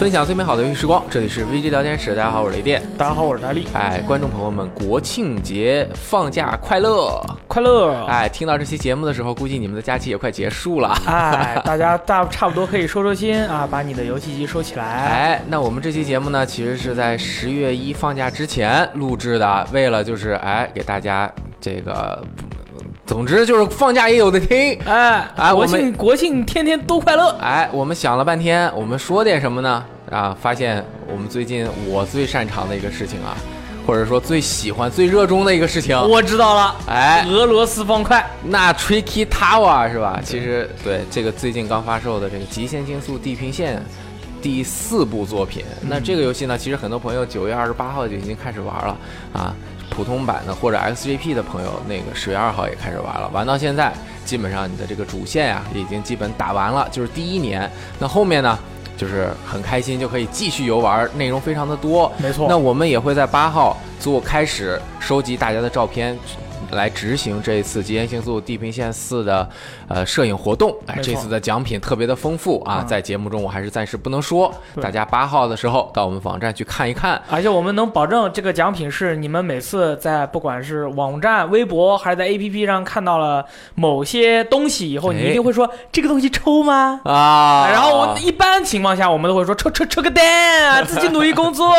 分享最美好的游戏时光，这里是 VG 聊天室。大家好，我是雷电。大家好，我是大力。哎，观众朋友们，国庆节放假快乐！快乐！哎，听到这期节目的时候，估计你们的假期也快结束了。哎，大家大差不多可以收收心啊，把你的游戏机收起来。哎，那我们这期节目呢，其实是在十月一放假之前录制的，为了就是哎给大家这个，总之就是放假也有的听。哎哎国庆国庆天天都快乐。哎，我们想了半天，我们说点什么呢？啊，发现我们最近我最擅长的一个事情啊，或者说最喜欢、最热衷的一个事情，我知道了，哎，俄罗斯方块。那 Tricky Tower 是吧？其实对这个最近刚发售的这个《极限竞速：地平线》第四部作品，那这个游戏呢，其实很多朋友九月二十八号就已经开始玩了啊。普通版的或者 XGP 的朋友，那个十月二号也开始玩了，玩到现在，基本上你的这个主线啊、已经基本打完了，就是第一年。那后面呢，就是很开心就可以继续游玩，内容非常的多。没错那我们也会在八号做开始收集大家的照片。来执行这一次《极限竞速：地平线四》的呃摄影活动，哎，这次的奖品特别的丰富啊，啊在节目中我还是暂时不能说，大家八号的时候到我们网站去看一看。而且我们能保证这个奖品是你们每次在不管是网站、微博还是在 APP 上看到了某些东西以后，哎。你一定会说这个东西抽吗？啊，然后我一般情况下，我们都会说抽抽抽个蛋啊，自己努力工作，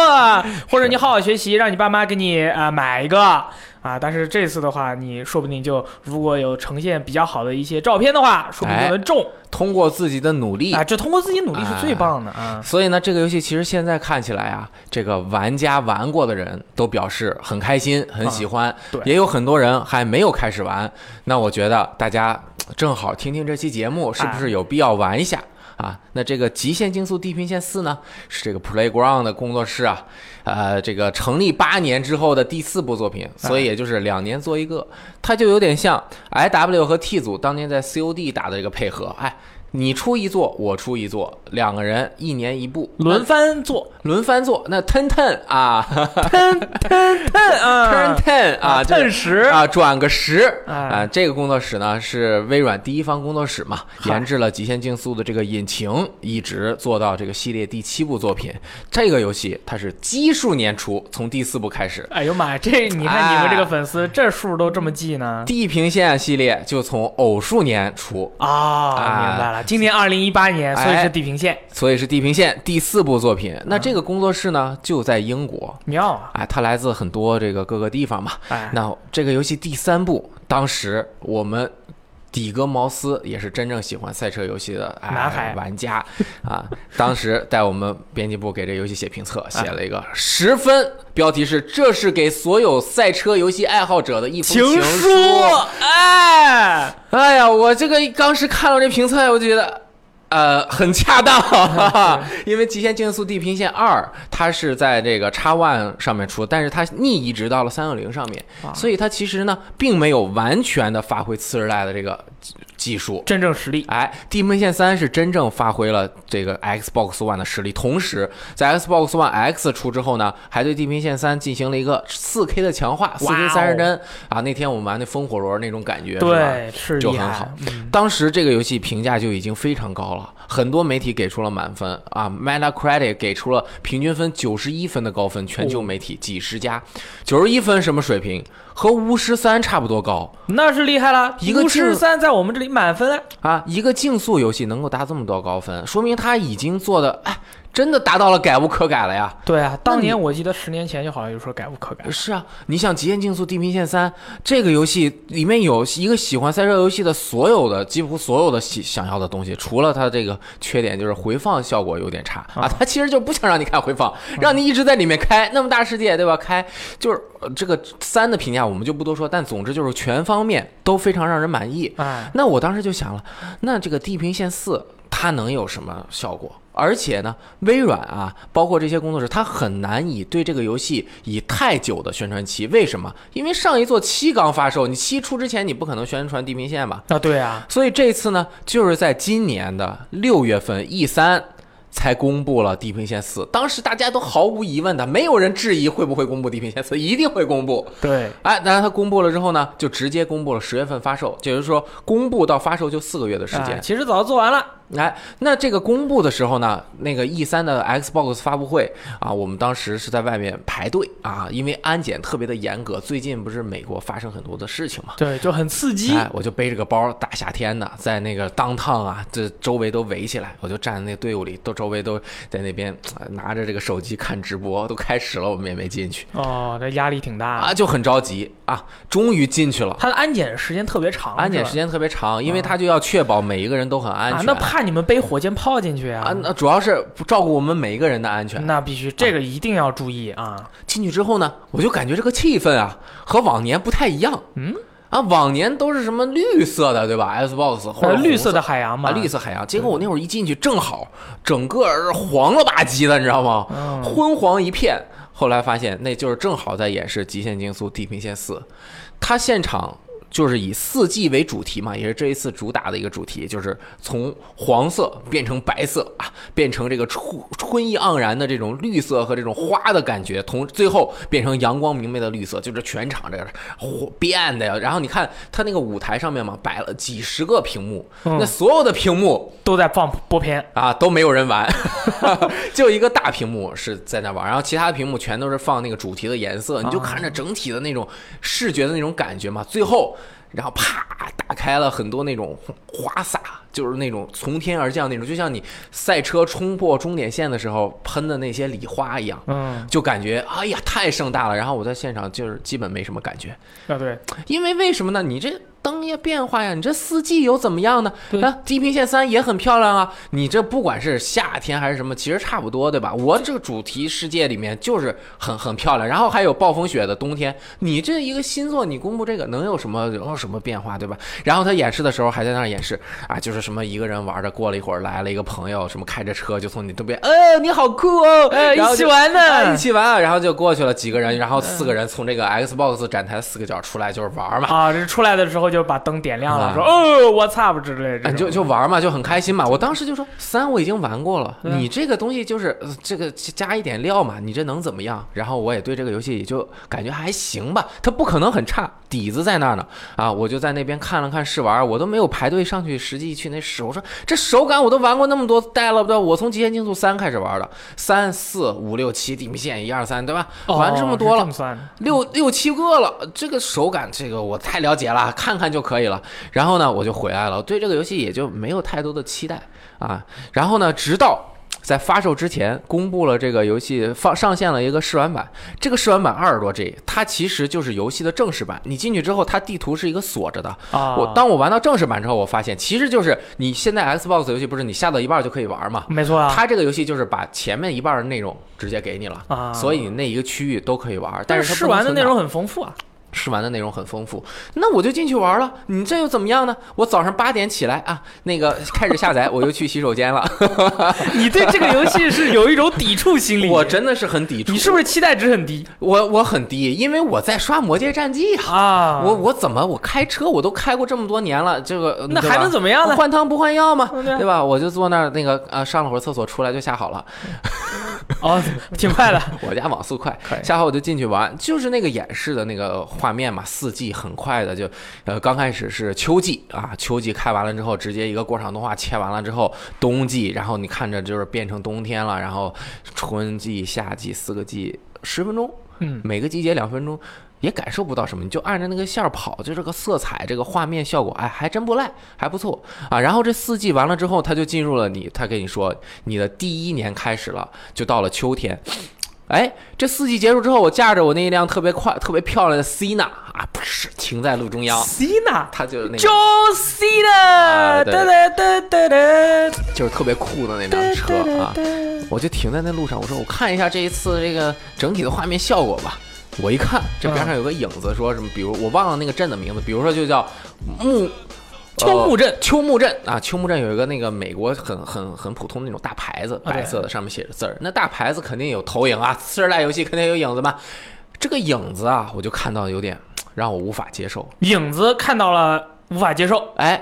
或者你好好学习，让你爸妈给你啊、买一个啊。但是这次的话，你说不定就如果有呈现比较好的一些照片的话，说不定就能中通过自己的努力啊。这通过自己努力是最棒的啊。所以呢，这个游戏其实现在看起来啊，这个玩家玩过的人都表示很开心、很喜欢，对也有很多人还没有开始玩。那我觉得大家正好听听这期节目，是不是有必要玩一下？啊，那这个《极限竞速：地平线四》呢，是这个 Playground 的工作室啊，呃，这个成立八年之后的第四部作品，所以也就是两年做一个，它就有点像 I W 和 T 组当年在 COD 打的这个配合，哎，你出一座，我出一座，两个人一年一部，轮番做，轮番做，那 Ten Ten 啊，ten，Turn Ten 啊，这顿时啊转个十哎。啊，这个工作室呢是微软第一方工作室嘛，研制了《极限竞速》的这个引擎，一直做到这个系列第七部作品。这个游戏它是奇数年出，从第四部开始。哎呦妈呀，这你看你们这个粉丝这数都这么记呢？地平线系列就从偶数年出，啊，哎明白了，今年二零一八年，所以哎是地平线，所以是地平线第四部作品。那这个工作室呢就在英国，妙啊！哎，它来自很多这个各个地方嘛。哎，那这个游戏第三部，当时我们底格茅斯也是真正喜欢赛车游戏的、哎、男孩玩家啊，当时带我们编辑部给这游戏写评测，写啊了一个十分，标题是“这是给所有赛车游戏爱好者的一封情书”。哎，哎呀，我这个当时看到这评测，我就觉得。呃，很恰当，哈哈，因为《极限竞速：地平线二》它是在这个 X One 上面出，但是它逆移植到了三六零上面，啊所以它其实呢，并没有完全的发挥次世代的这个技技术。真正实力，哎，《地平线三》是真正发挥了这个 Xbox One 的实力，同时在 Xbox One X 出之后呢，还对《地平线三》进行了一个 4K 的强化，4哇 K 哦三十帧啊。那天我们玩那风火轮那种感觉？对，是就很好嗯当时这个游戏评价就已经非常高了，很多媒体给出了满分啊，Metacritic 给出了平均分九十一分的高分，全球媒体几十家，九十一分什么水平？和巫师三差不多高那是厉害了。一个巫师三在我们这里满分，啊！一个竞速游戏能够达这么多高分，说明他已经做的哎，真的达到了改无可改了呀。对啊，当年我记得十年前就好像就说改无可改。是啊，你像《极限竞速：地平线三》这个游戏里面有一个喜欢赛车游戏的所有的几乎所有的喜想要的东西，除了它这个缺点就是回放效果有点差啊，它其实就不想让你看回放，让你一直在里面开那么大世界，对吧？开就是呃这个三的评价我们就不多说，但总之就是全方面都非常让人满意。哎，那我当时就想了，那这个《地平线四》它能有什么效果？而且呢，微软啊，包括这些工作室，它很难以对这个游戏以太久的宣传期。为什么？因为上一座七刚发售，你七出之前，你不可能宣传地平线吧？啊对啊，所以这次呢，就是在今年的六月份 E 三才公布了《地平线四》。当时大家都毫无疑问的，没有人质疑会不会公布《地平线四》，一定会公布。对，哎，当然它公布了之后呢，就直接公布了十月份发售，也就是说公布到发售就四个月的时间。哎其实早就做完了。哎，那这个公布的时候呢，那个 E 三的 Xbox 发布会啊，我们当时是在外面排队啊，因为安检特别的严格。最近不是美国发生很多的事情嘛，对，就很刺激。哎，我就背着个包，大夏天的，在那个当趟啊，这周围都围起来，我就站在那队伍里，都周围都在那边拿着这个手机看直播，都开始了，我们也没进去。哦，这压力挺大啊，就很着急啊，终于进去了。他的安检时间特别长，安检时间特别长，因为他就要确保每一个人都很安全。那怕。你们背火箭炮进去啊？啊，那主要是照顾我们每一个人的安全。那必须，这个一定要注意啊！进去之后呢，我就感觉这个气氛啊和往年不太一样。嗯，啊，往年都是什么绿色的，对吧？Xbox 或者绿色的海洋嘛，绿色海洋。结果我那会儿一进去，正好整个黄了吧唧的，你知道吗？昏黄一片。后来发现，那就是正好在演示《极限竞速：地平线四》，他现场。就是以四季为主题嘛，也是这一次主打的一个主题，就是从黄色变成白色啊，变成这个春春意盎然的这种绿色和这种花的感觉，同最后变成阳光明媚的绿色，就是全场这个变的呀。然后你看他那个舞台上面嘛，摆了几十个屏幕，那所有的屏幕都在放播片啊，都没有人玩，就一个大屏幕是在那玩，然后其他的屏幕全都是放那个主题的颜色，你就看着整体的那种视觉的那种感觉嘛，最后。然后啪打开了很多那种花洒，就是那种从天而降那种，就像你赛车冲破终点线的时候喷的那些礼花一样，嗯，就感觉哎呀太盛大了。然后我在现场就是基本没什么感觉啊，对，因为为什么呢？你这。灯也变化呀，你这四季又怎么样呢？啊，地平线三也很漂亮啊。你这不管是夏天还是什么，其实差不多，对吧？我这个主题世界里面就是很很漂亮，然后还有暴风雪的冬天。你这一个新作，你公布这个能有什么有什么变化，对吧？然后他演示的时候还在那儿演示啊，就是什么一个人玩着，过了一会儿来了一个朋友，什么开着车就从你这边，呃，你好酷哦，一起玩呢，一起玩，然后就过去了几个人，然后四个人从这个 Xbox 展台四个角出来就是玩嘛。啊，这出来的时候就把灯点亮了。说哦，我操之类的，就就玩嘛，就很开心嘛。我当时就说三我已经玩过了，你这个东西就是这个加一点料嘛，你这能怎么样？然后我也对这个游戏也就感觉还行吧，它不可能很差，底子在那儿呢啊！我就在那边看了看试玩，我都没有排队上去实际去那试。我说这手感我都玩过那么多代了，对吧？我从极限竞速三开始玩的，三四五六七地平线一二三，对吧？玩这么多了，六六七个了，这个手感这个我太了解了，看看就可以了。然后呢，我就回来了，对这个游戏也就没有太多的期待啊。然后呢，直到在发售之前公布了这个游戏放上线了一个试玩版，这个试玩版二十多 G，它其实就是游戏的正式版。你进去之后，它地图是一个锁着的啊。我当我玩到正式版之后，我发现其实就是你现在 Xbox 游戏不是你下到一半就可以玩嘛？没错啊。它这个游戏就是把前面一半的内容直接给你了啊，所以那一个区域都可以玩。但是试玩的内容很丰富啊。试玩的内容很丰富，那我就进去玩了。你这又怎么样呢？我早上八点起来啊，那个开始下载，我又去洗手间了。你对这个游戏是有一种抵触心理？我真的是很抵触。你是不是期待值很低？我我很低，因为我在刷《魔界战记》啊。我我怎么我开车我都开过这么多年了，这个那还能怎么样呢？换汤不换药嘛，对吧？我就坐那儿那个啊，上了会儿厕所出来就下好了。哦，挺快的，我家网速快，下好我就进去玩，就是那个演示的那个画面嘛，四季很快的就，呃，刚开始是秋季啊，秋季开完了之后，直接一个过场动画切完了之后，冬季，然后你看着就是变成冬天了，然后春季、夏季四个季，十分钟，嗯，每个季节两分钟。也感受不到什么，你就按着那个线跑，就这个色彩、这个画面效果，哎，还真不赖，还不错啊。然后这四季完了之后，他就进入了你，他跟你说，你的第一年开始了，就到了秋天。哎，这四季结束之后，我驾着我那一辆特别快、特别漂亮的 Cina 啊，不是停在路中央，Cina，他就是那个 John Cena，哒哒哒哒哒，就是特别酷的那辆车啊。我就停在那路上，我说我看一下这一次这个整体的画面效果吧。我一看，这边上有个影子，说什么？比如我忘了那个镇的名字，比如说就叫木秋木镇，秋木镇啊，秋木镇有一个那个美国很很很普通的那种大牌子，白色的，上面写着字儿。那大牌子肯定有投影啊，次世代游戏肯定有影子嘛。这个影子啊，我就看到有点让我无法接受。影子看到了。无法接受，哎，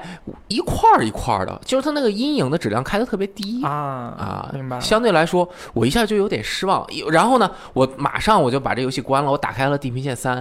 一块儿一块儿的，就是它那个阴影的质量开的特别低啊啊，明白。相对来说，我一下就有点失望。然后呢，我马上我就把这游戏关了，我打开了《地平线三》，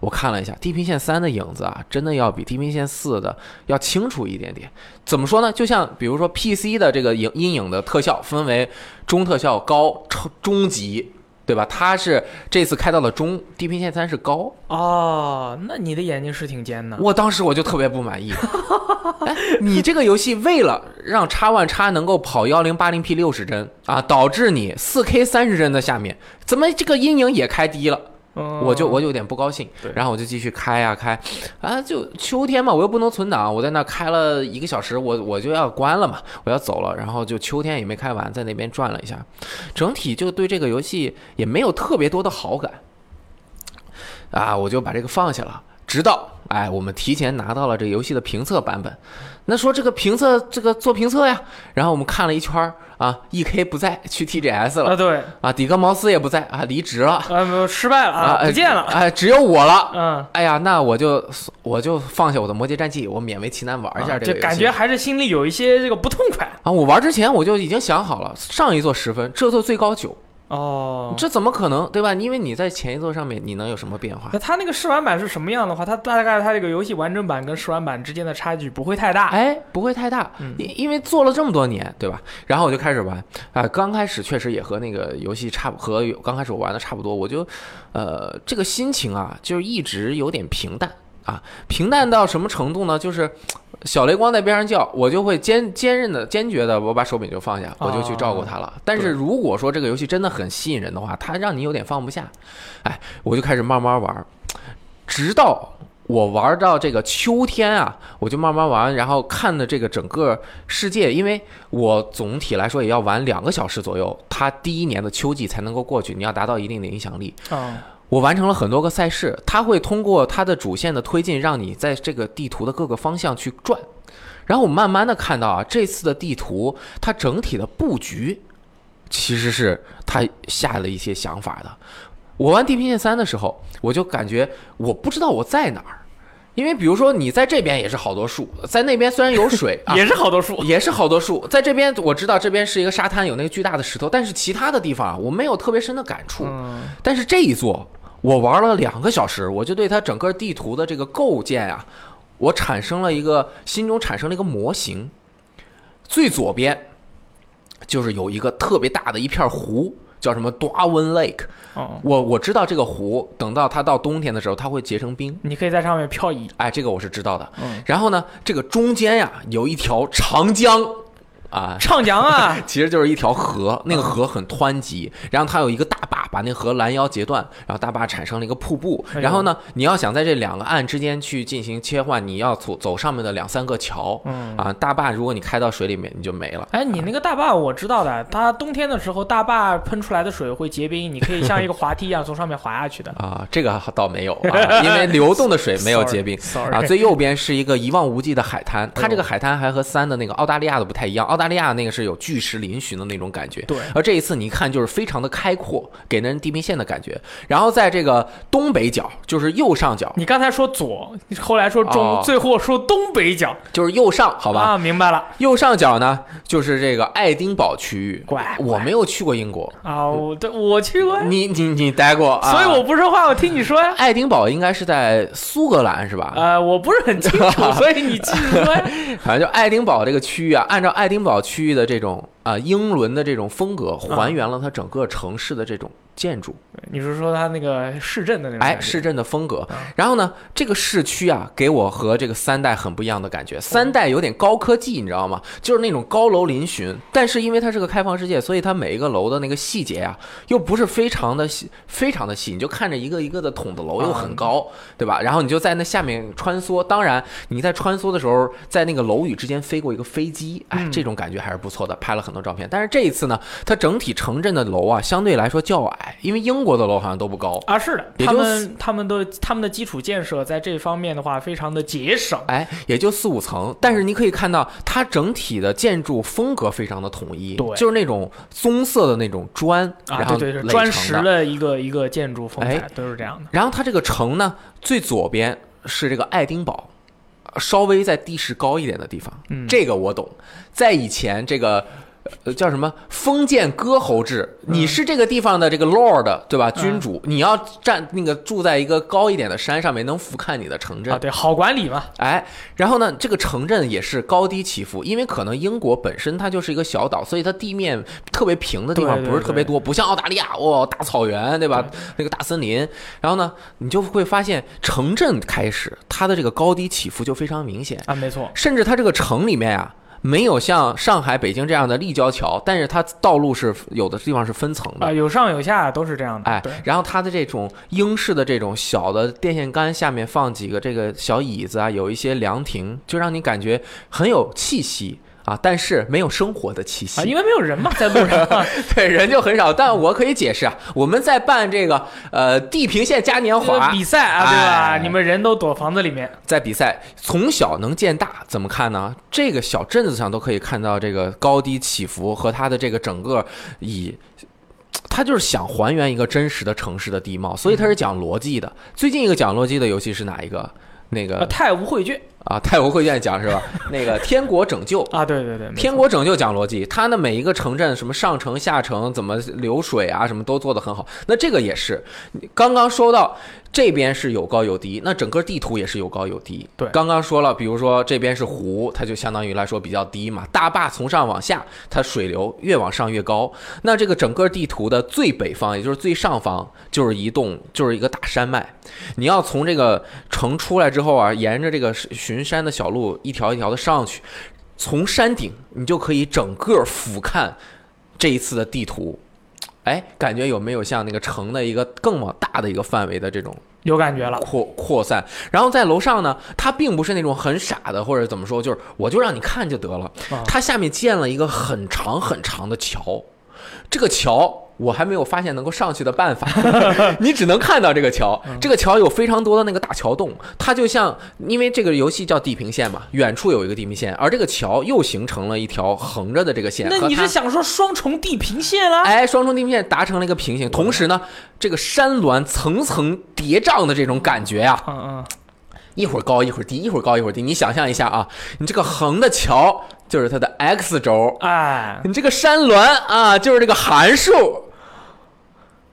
我看了一下《地平线三》的影子啊，真的要比《地平线四》的要清楚一点点。怎么说呢？就像比如说 PC 的这个影阴影的特效分为中特效、高、超中级，对吧？它是这次开到了中，《地平线三》是高。哦，那你的眼睛是挺尖的。我当时我就特别不满意。哎，你这个游戏为了让叉 One 叉能够跑幺零八零 P 六十帧啊，导致你四 K 三十帧的下面，怎么这个阴影也开低了？嗯我就我就有点不高兴，然后我就继续开呀、开，啊，就秋天嘛，我又不能存档，我在那开了一个小时，我我就要关了嘛，我要走了，然后就秋天也没开完，在那边转了一下，整体就对这个游戏也没有特别多的好感，啊，我就把这个放下了，直到哎，我们提前拿到了这游戏的评测版本，那说这个评测这个做评测呀，然后我们看了一圈儿啊，E K 不在，去 T G S 了啊，对，啊，底格茅斯也不在啊，离职了。啊，没有失败了啊，不见了。哎，只有我了。嗯，哎呀，那我就我就放下我的魔界战记，我勉为其难玩一下啊这。就感觉还是心里有一些这个不痛快。啊，我玩之前我就已经想好了，上一座十分，这座最高九，哦，这怎么可能，对吧？因为你在前一座上面，你能有什么变化那？它那个试玩版是什么样的话，它大概它这个游戏完整版跟试玩版之间的差距不会太大。哎，不会太大，嗯因因为做了这么多年，对吧？然后我就开始玩，啊、刚开始确实也和那个游戏差不和刚开始我玩的差不多，我就，呃，这个心情啊，就是一直有点平淡啊，平淡到什么程度呢？就是小雷光在边上叫，我就会坚坚韧的、坚决的，我把手柄就放下，我就去照顾他了。但是如果说这个游戏真的很吸引人的话，它让你有点放不下，哎，我就开始慢慢玩，直到。我玩到这个秋天啊，我就慢慢玩，然后看的这个整个世界，因为我总体来说也要玩两个小时左右，它第一年的秋季才能够过去，你要达到一定的影响力。嗯，我完成了很多个赛事，它会通过它的主线的推进，让你在这个地图的各个方向去转。然后我慢慢的看到啊，这次的地图它整体的布局，其实是它下了一些想法的。我玩《地平线三》的时候，我就感觉我不知道我在哪儿，因为比如说你在这边也是好多树，在那边虽然有水啊，也是好多树。也是好多树，在这边我知道这边是一个沙滩，有那个巨大的石头，但是其他的地方啊，我没有特别深的感触。嗯，但是这一座我玩了两个小时，我就对它整个地图的这个构建啊，我产生了一个心中产生了一个模型。最左边就是有一个特别大的一片湖，叫什么 Darwin Lake。哦，我我知道这个湖，等到它到冬天的时候，它会结成冰。你可以在上面漂移。哎，这个我是知道的。嗯，然后呢，这个中间呀有一条长江，啊，畅江啊，其实就是一条河，那个河很湍急，然后它有一个大坝把那河拦腰截断，然后大坝产生了一个瀑布。然后呢，你要想在这两个岸之间去进行切换，你要走走上面的两三个桥。嗯啊，大坝如果你开到水里面，你就没了。哎，你那个大坝我知道的，它冬天的时候大坝喷出来的水会结冰，你可以像一个滑梯一样从上面滑下去的。啊，这个倒没有 啊，因为流动的水没有结冰。啊，最右边是一个一望无际的海滩，它这个海滩还和三的那个澳大利亚的不太一样，澳大利亚那个是有巨石嶙峋的那种感觉，对而这一次你一看就是非常的开阔，给人地平线的感觉。然后在这个东北角，就是右上角，你刚才说左，后来说中，哦最后说东北角，就是右上，好吧？啊，明白了右上角呢，就是这个爱丁堡区域。乖乖我没有去过英国，啊，我对我去过，你你你待过啊？所以我不说话，我听你说呀。爱丁堡应该是在苏格兰是吧？呃，我不是很清楚，所以你继续说呀。反正就爱丁堡这个区域啊，按照爱丁堡保区域的这种啊、英伦的这种风格，还原了它整个城市的这种建筑，你是说它那个市镇的那种感哎，市镇的风格啊。然后呢，这个市区啊，给我和这个三代很不一样的感觉。三代有点高科技，你知道吗？就是那种高楼嶙峋，但是因为它是个开放世界，所以它每一个楼的那个细节啊，又不是非常的细，非常的细，你就看着一个一个的筒子楼又很高，对吧？然后你就在那下面穿梭。当然，你在穿梭的时候，在那个楼宇之间飞过一个飞机，哎，嗯这种感觉还是不错的，拍了很多照片。但是这一次呢，它整体城镇的楼啊，相对来说较矮，因为英国的楼好像都不高。啊，是的，他们他们的他们的基础建设在这方面的话非常的节省。哎，也就四五层，但是你可以看到它整体的建筑风格非常的统一，对就是那种棕色的那种砖，啊，然后对对，是垒砖。石的一个一个建筑风哎采都是这样的。然后它这个城呢，最左边是这个爱丁堡，稍微在地势高一点的地方，嗯，这个我懂。在以前这个。呃叫什么封建割喉制，你是这个地方的这个 lord 对吧？君主，你要站那个住在一个高一点的山上面，能俯瞰你的城镇啊，。对，好管理嘛。哎，然后呢，这个城镇也是高低起伏，因为可能英国本身它就是一个小岛，所以它地面特别平的地方不是特别多，不像澳大利亚，哇、大草原，对吧？那个大森林。然后呢，你就会发现城镇开始它的这个高低起伏就非常明显，啊，没错。甚至它这个城里面啊。没有像上海、北京这样的立交桥，但是它道路是有的地方是分层的啊，，有上有下都是这样的。哎，然后它的这种英式的这种小的电线杆下面放几个这个小椅子啊，有一些凉亭，就让你感觉很有气息啊，但是没有生活的气息。啊，因为没有人嘛，在路上。对人就很少。但我可以解释啊，我们在办这个呃地平线嘉年华比赛啊，对吧？哎你们人都躲房子里面。在比赛，从小能见大，怎么看呢？这个小镇子上都可以看到这个高低起伏和它的这个整个以。他就是想还原一个真实的城市的地貌，所以他是讲逻辑的。最近一个讲逻辑的游戏是哪一个？那啊，个太无绘卷啊，太无绘卷讲是吧？那个《天国拯救》啊，对对对，天国拯救讲逻辑，它的每一个城镇，什么上城下城，怎么流水啊，什么都做得很好。那这个也是，刚刚说到这边是有高有低，那整个地图也是有高有低。对刚刚说了，比如说这边是湖，它就相当于来说比较低嘛。大坝从上往下，它水流越往上越高。那这个整个地图的最北方，也就是最上方，就是一栋，就是一个大山脉。你要从这个城出来之后啊，沿着这个巡山的小路一条一条的上去，从山顶你就可以整个俯瞰这一次的地图。哎，感觉有没有像那个城的一个更往大的一个范围的这种有感觉了。扩扩散？然后在楼上呢，它并不是那种很傻的，或者怎么说，就是我就让你看就得了啊。它下面建了一个很长很长的桥，这个桥。我还没有发现能够上去的办法，你只能看到这个桥。这个桥有非常多的那个大桥洞，它就像因为这个游戏叫地平线嘛，远处有一个地平线，而这个桥又形成了一条横着的这个线。那你是想说双重地平线了？哎，双重地平线达成了一个平行，同时呢，这个山峦层层叠嶂的这种感觉呀、嗯嗯，一会儿高一会儿低，一会儿高一会儿低。你想象一下啊，你这个横的桥就是它的 x 轴，哎，你这个山峦啊就是这个函数，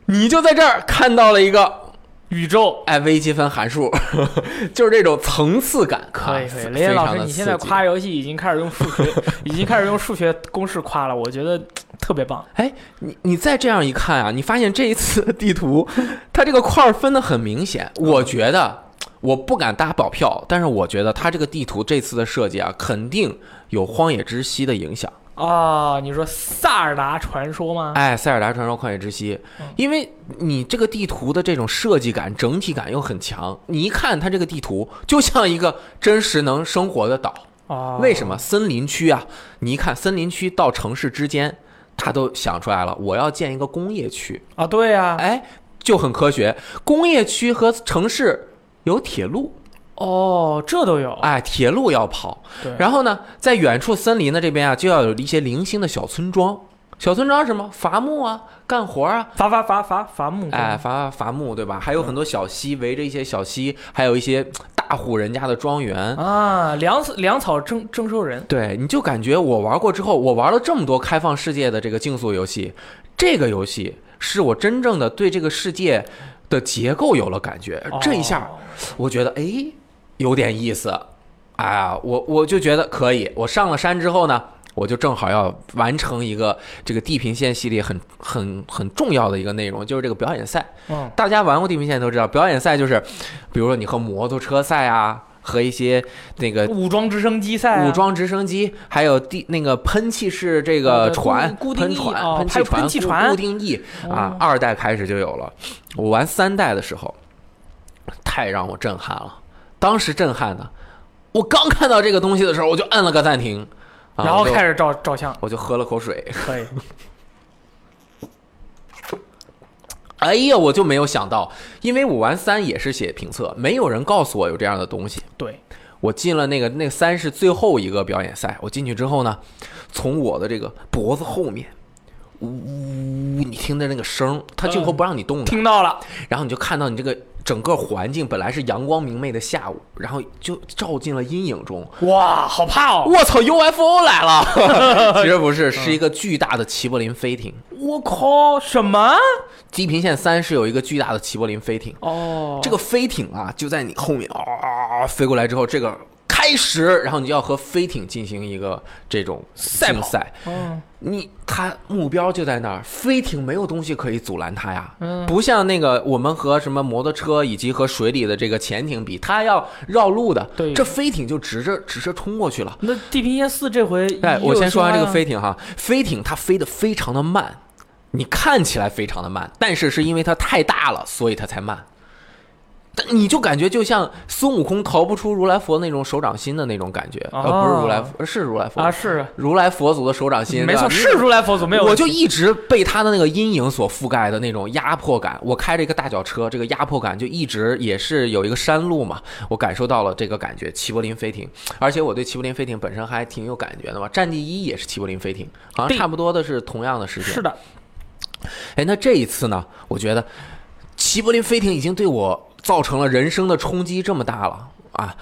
你就在这儿看到了一个宇宙。哎微积分函数，就是这种层次感。可以可以，啊雷电老师，你现在夸游戏已经开始用数学，已经开始用数学公式夸了，我觉得特别棒。哎，你你再这样一看啊，你发现这一次地图，它这个块儿分的很明显。我觉得我不敢打保票，但是我觉得它这个地图这次的设计啊，肯定有《荒野之息》的影响。哦，你说萨尔达传说吗？哎，《塞尔达传说：旷野之息》，因为你这个地图的这种设计感、整体感又很强，你一看它这个地图就像一个真实能生活的岛。哦，为什么森林区啊？你一看森林区到城市之间，他都想出来了，我要建一个工业区。啊？对呀、哎，就很科学。工业区和城市有铁路，哦，这都有。哎，铁路要跑。对，然后呢，在远处森林的这边啊，就要有一些零星的小村庄。小村庄是什么？伐木啊，干活啊，伐伐伐伐伐木，哎，伐伐木，对吧？还有很多小溪，围着一些小溪，还有一些大户人家的庄园。啊，粮草粮草征征收人。对，你就感觉我玩过之后，我玩了这么多开放世界的这个竞速游戏，这个游戏是我真正的对这个世界的结构有了感觉。这一下，哦我觉得哎，有点意思，哎呀，我我就觉得可以。我上了山之后呢，我就正好要完成一个这个地平线系列很很很重要的一个内容，就是这个表演赛。嗯，大家玩过地平线都知道，表演赛就是，比如说你和摩托车赛啊，和一些那个武装直升机赛啊、武装直升机，还有地那个喷气式这个船，固定翼喷船、哦喷气船、固喷气船固定翼啊哦，二代开始就有了。我玩三代的时候，太让我震撼了。当时震撼的，我刚看到这个东西的时候，我就摁了个暂停，啊然后开始照照相，我就喝了口水。可以。哎呀，我就没有想到，因为我玩三也是写评测，没有人告诉我有这样的东西。对，我进了那个那个三是最后一个表演赛，我进去之后呢，从我的这个脖子后面呜，你听的那个声儿，它镜头不让你动的，听到了，然后你就看到你这个整个环境本来是阳光明媚的下午，然后就照进了阴影中。哇，好怕哦！我操，UFO 来了！其实不是，是一个巨大的齐柏林飞艇。我靠，什么？地平线三是有一个巨大的齐柏林飞艇。哦，这个飞艇啊，就在你后面啊飞过来之后，这个开始，然后你就要和飞艇进行一个这种赛跑竞赛。嗯，你它目标就在那儿，飞艇没有东西可以阻拦它呀。嗯不像那个我们和什么摩托车以及和水里的这个潜艇比，它要绕路的。对这飞艇就直着直着冲过去了。那地平线四这回，哎，我先说完这个飞。飞艇哈，飞艇它飞得非常的慢，你看起来非常的慢，但是是因为它太大了，所以它才慢。但你就感觉就像孙悟空逃不出如来佛那种手掌心的那种感觉，呃，不是如来佛，是如来佛啊，是如来佛祖的手掌心，没错，是如来佛祖，没有。我就一直被他的那个阴影所覆盖的那种压迫感。我开着一个大脚车，这个压迫感就一直也是有一个山路嘛，我感受到了这个感觉。齐柏林飞艇，而且我对齐柏林飞艇本身还挺有感觉的嘛。战地一也是齐柏林飞艇，好像差不多的是同样的时间。是的，哎，那这一次呢，我觉得齐柏林飞艇已经对我造成了人生的冲击这么大了啊！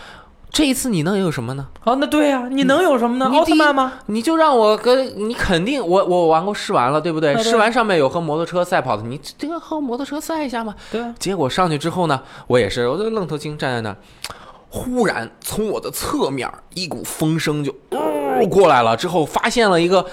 这一次你能有什么呢？啊，那对呀，你能有什么呢？奥特曼吗？你就让我跟你肯定，我我玩过试玩了，对不对？试玩上面有和摩托车赛跑的，你这个和摩托车赛一下嘛。对啊，结果上去之后呢，我也是，我就愣头青站在那儿，忽然从我的侧面一股风声就、呃、过来了，之后发现了一个，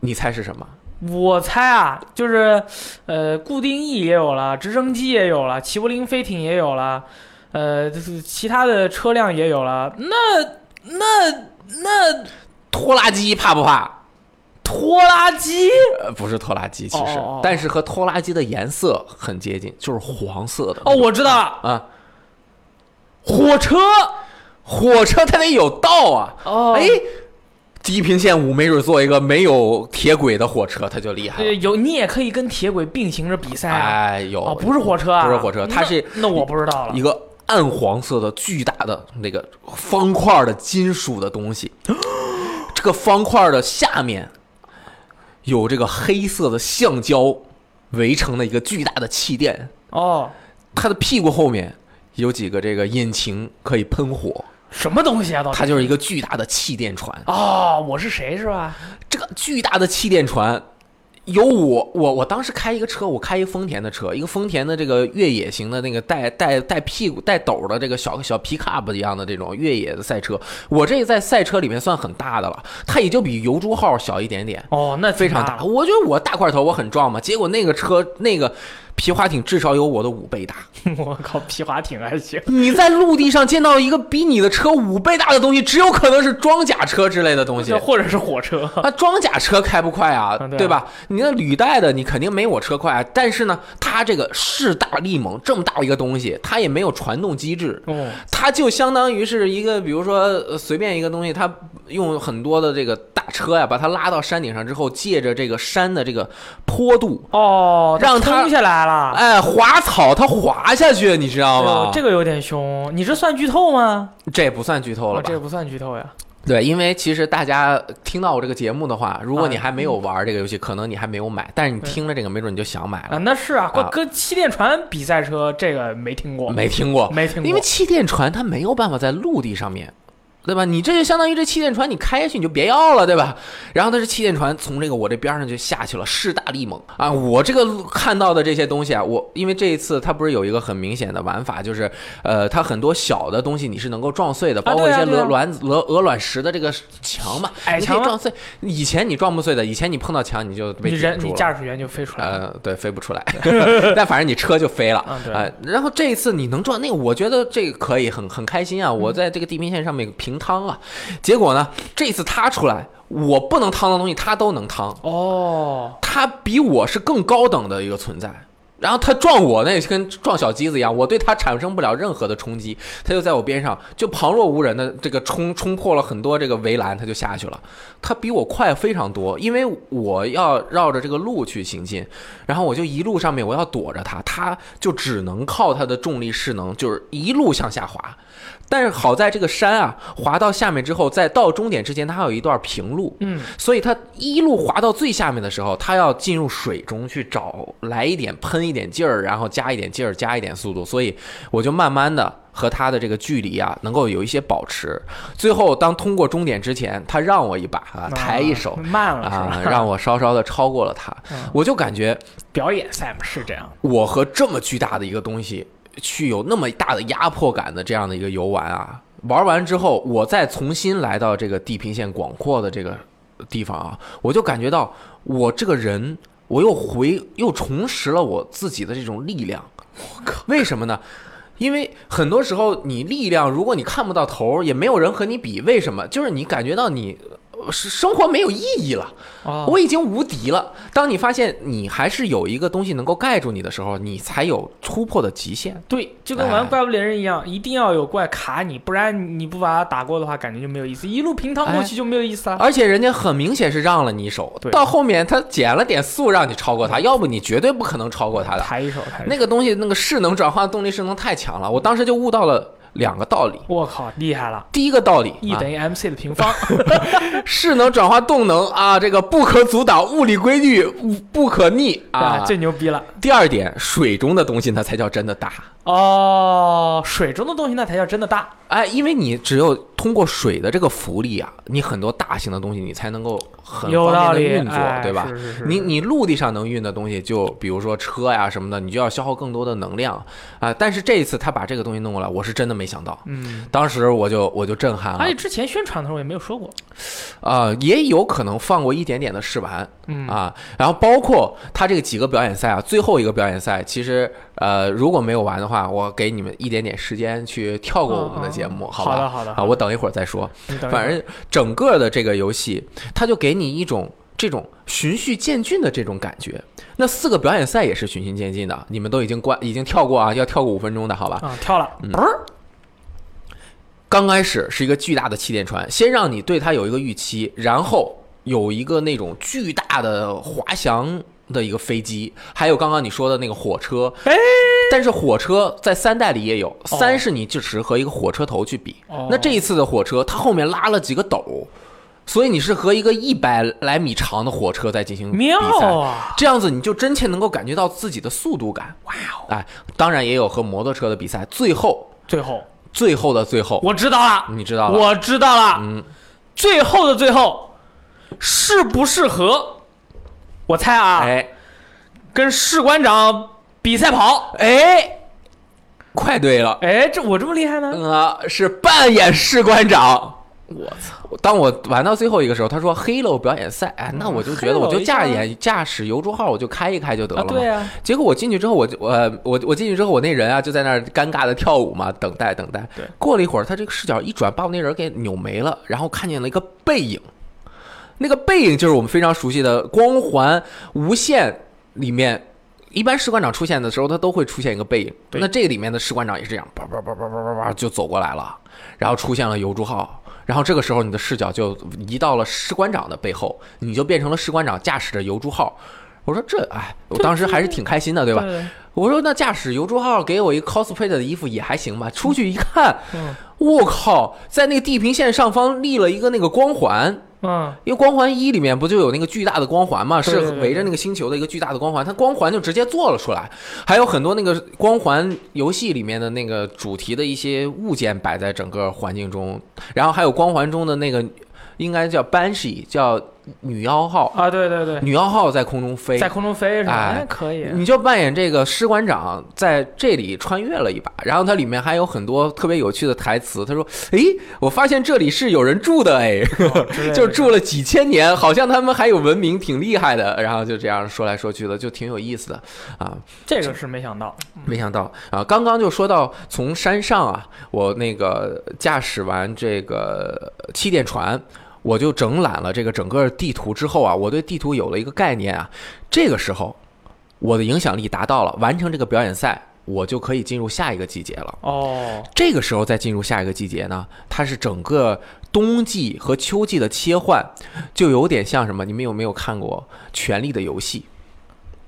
你猜是什么？我猜啊，就是呃，固定翼也有了，直升机也有了，齐柏林飞艇也有了，呃，就是其他的车辆也有了。那那那拖拉机怕不怕？拖拉机呃，不是拖拉机，其实，哦哦哦但是和拖拉机的颜色很接近，就是黄色的。哦，我知道了，啊，火车火车它得有道啊。哦，哎，地平线五没准做一个没有铁轨的火车，它就厉害呃，了。有你也可以跟铁轨并行着比赛啊。哎，有哦，不是火车啊，不是火车它是那那我不知道了一。个暗黄色的巨大的那个方块的金属的东西，这个方块的下面有这个黑色的橡胶围成的一个巨大的气垫，哦，它的屁股后面有几个这个引擎可以喷火，什么东西啊？到底它就是一个巨大的气垫船。哦，我是谁是吧？这个巨大的气垫船，有我我我当时开一个车，我开一个丰田的车，一个丰田的这个越野型的那个带带带屁股带斗的这个小小皮卡布一样的这种越野的赛车，我这在赛车里面算很大的了，它也就比油猪号小一点点。哦，那非常大，我觉得我大块头，我很壮嘛。结果那个车那个皮划艇至少有我的五倍大。我靠，皮划艇还行。你在陆地上见到一个比你的车五倍大的东西，只有可能是装甲车之类的东西。或者是火车。啊，装甲车开不快啊，啊对吧？你那履带的，你肯定没我车快啊。但是呢，它这个势大力猛，这么大一个东西，它也没有传动机制，哦，它就相当于是一个，比如说、呃随便一个东西，它用很多的这个大车呀，把它拉到山顶上之后，借着这个山的这个坡度，哦，让它冲下来了。哎，滑草它滑下去，你知道吗哦？这个有点凶，你这算剧透吗？这不算剧透了？哦这也不算剧透呀。对，因为其实大家听到我这个节目的话，如果你啊还没有玩这个游戏，可能你还没有买，但是你听了这个，没准你就想买啊，了。那是啊，啊跟气垫船比赛车这个没听过，没听过，没听过，因为气垫船它没有办法在陆地上面，对吧？你这就相当于这气垫船你开下去你就别要了，对吧？然后它这气垫船从这个我这边上就下去了，势大力猛啊！我这个看到的这些东西啊，我因为这一次它不是有一个很明显的玩法，就是呃，它很多小的东西你是能够撞碎的，包括一些鹅卵鹅鹅卵石的这个墙嘛，矮墙吗撞碎。以前你撞不碎的，以前你碰到墙你就被你人。你驾驶员就飞出来了。呃，对，飞不出来，但反正你车就飞了。嗯对呃，然后这一次你能撞那个，我觉得这个可以，很很开心啊！嗯我在这个地平线上面平趟啊，结果呢，这次他出来，我不能趟的东西他都能趟，哦，他比我是更高等的一个存在。然后他撞我，那跟撞小鸡子一样，我对他产生不了任何的冲击，他就在我边上，就旁若无人的这个冲冲破了很多这个围栏，他就下去了。他比我快非常多，因为我要绕着这个路去行进，然后我就一路上面我要躲着他，他就只能靠他的重力势能，就是一路向下滑。但是好在这个山啊，滑到下面之后，在到终点之前，它还有一段平路，嗯，所以它一路滑到最下面的时候，它要进入水中去找来一点喷一点劲儿，然后加一点劲儿，加一点速度，所以我就慢慢的和它的这个距离啊，能够有一些保持。最后当通过终点之前，他让我一把啊，抬一手慢了啊，让我稍稍的超过了他，嗯。我就感觉表演赛嘛是这样，我和这么巨大的一个东西去有那么大的压迫感的这样的一个游玩啊，玩完之后，我再重新来到这个地平线广阔的这个地方啊，我就感觉到我这个人，我又回又重拾了我自己的这种力量。我靠，为什么呢？因为很多时候你力量，如果你看不到头，也没有人和你比，为什么？就是你感觉到你。呃是生活没有意义了，哦我已经无敌了。当你发现你还是有一个东西能够盖住你的时候，你才有突破的极限。对，就跟哎玩怪物猎人一样，一定要有怪卡你，不然你不把它打过的话，感觉就没有意思，一路平趟过去就没有意思了。而且人家很明显是让了你一手对，到后面他减了点速让你超过他，要不你绝对不可能超过他的。抬一手，抬。那个东西那个势能转化动力势能太强了，我当时就悟到了两个道理。我靠，厉害了第一个道理，！E 啊等于 MC 的平方。势能转化动能啊，这个不可阻挡，物理规律不不可逆啊。最牛逼了。第二点，水中的东西它才叫真的大。哦，水中的东西那才叫真的大。哎，因为你只有通过水的这个浮力啊，你很多大型的东西你才能够很有道理，方便的运作，哎对吧？是是是你你陆地上能运的东西，就比如说车呀什么的，你就要消耗更多的能量啊。但是这一次他把这个东西弄过来，我是真的没想到，嗯，当时我就我就震撼了而且之前宣传的时候也没有说过。啊、也有可能放过一点点的试玩嗯啊。然后包括他这个几个表演赛啊，最后一个表演赛，其实呃如果没有玩的话，我给你们一点点时间去跳过我们的节目，嗯好吧？好的好的啊，我等一会儿再说。反正整个的这个游戏，它就给你一种这种循序渐进的这种感觉。那四个表演赛也是循序渐进的，你们都已经关已经跳过啊，要跳过五分钟的好吧？啊，跳了，嗯刚开始是一个巨大的气垫船，先让你对它有一个预期，然后有一个那种巨大的滑翔的一个飞机，还有刚刚你说的那个火车。哎，但是火车在三代里也有，三是你就只和一个火车头去比。哦那这一次的火车，它后面拉了几个斗，所以你是和一个一百来米长的火车在进行比赛。啊！这样子你就真切能够感觉到自己的速度感。哇哦！哎，当然也有和摩托车的比赛。最后，最后最后的最后，我知道了，你知道了？我知道了。嗯，最后的最后，适不适合？我猜啊，哎跟士官长比赛跑。哎，快对了，哎，这我这么厉害呢？嗯啊，是扮演士官长。我操！当我玩到最后一个时候，他说 “Halo 表演赛”，哎，那我就觉得我就驾演驾驶游珠号，我就开一开就得了啊，嘛。对啊，结果我进去之后，我就我我我进去之后，我那人啊就在那儿尴尬的跳舞嘛，等待等待。对，过了一会儿，他这个视角一转，把我那人给扭没了，然后看见了一个背影，那个背影就是我们非常熟悉的《光环无限》里面。一般士官长出现的时候，他都会出现一个背影。那这个里面的士官长也是这样，叭叭叭叭叭叭叭就走过来了，然后出现了油珠号，然后这个时候你的视角就移到了士官长的背后，你就变成了士官长驾驶着油珠号。我说这，哎，我当时还是挺开心的，对吧？我说那驾驶油珠号给我一个 cosplay 的衣服也还行吧。出去一看，嗯我靠，在那个地平线上方立了一个那个光环，嗯，因为光环一里面不就有那个巨大的光环嘛，是围着那个星球的一个巨大的光环，它光环就直接做了出来，还有很多那个光环游戏里面的那个主题的一些物件摆在整个环境中，然后还有光环中的那个应该叫 Banshee，叫女妖号，啊，对对对，女妖号在空中飞，在空中飞是吧？哎哎，可以。你就扮演这个师馆长，在这里穿越了一把，然后它里面还有很多特别有趣的台词。他说：“诶，我发现这里是有人住的，哎，就住了几千年，好像他们还有文明，挺厉害的。”然后就这样说来说去的，就挺有意思的啊。这个是没想到。没想到啊，刚刚就说到从山上啊，我那个驾驶完这个气垫船，我就整览了这个整个地图之后啊，我对地图有了一个概念啊。这个时候，我的影响力达到了，完成这个表演赛，我就可以进入下一个季节了。哦，这个时候再进入下一个季节呢，它是整个冬季和秋季的切换，就有点像什么？你们有没有看过《权力的游戏》？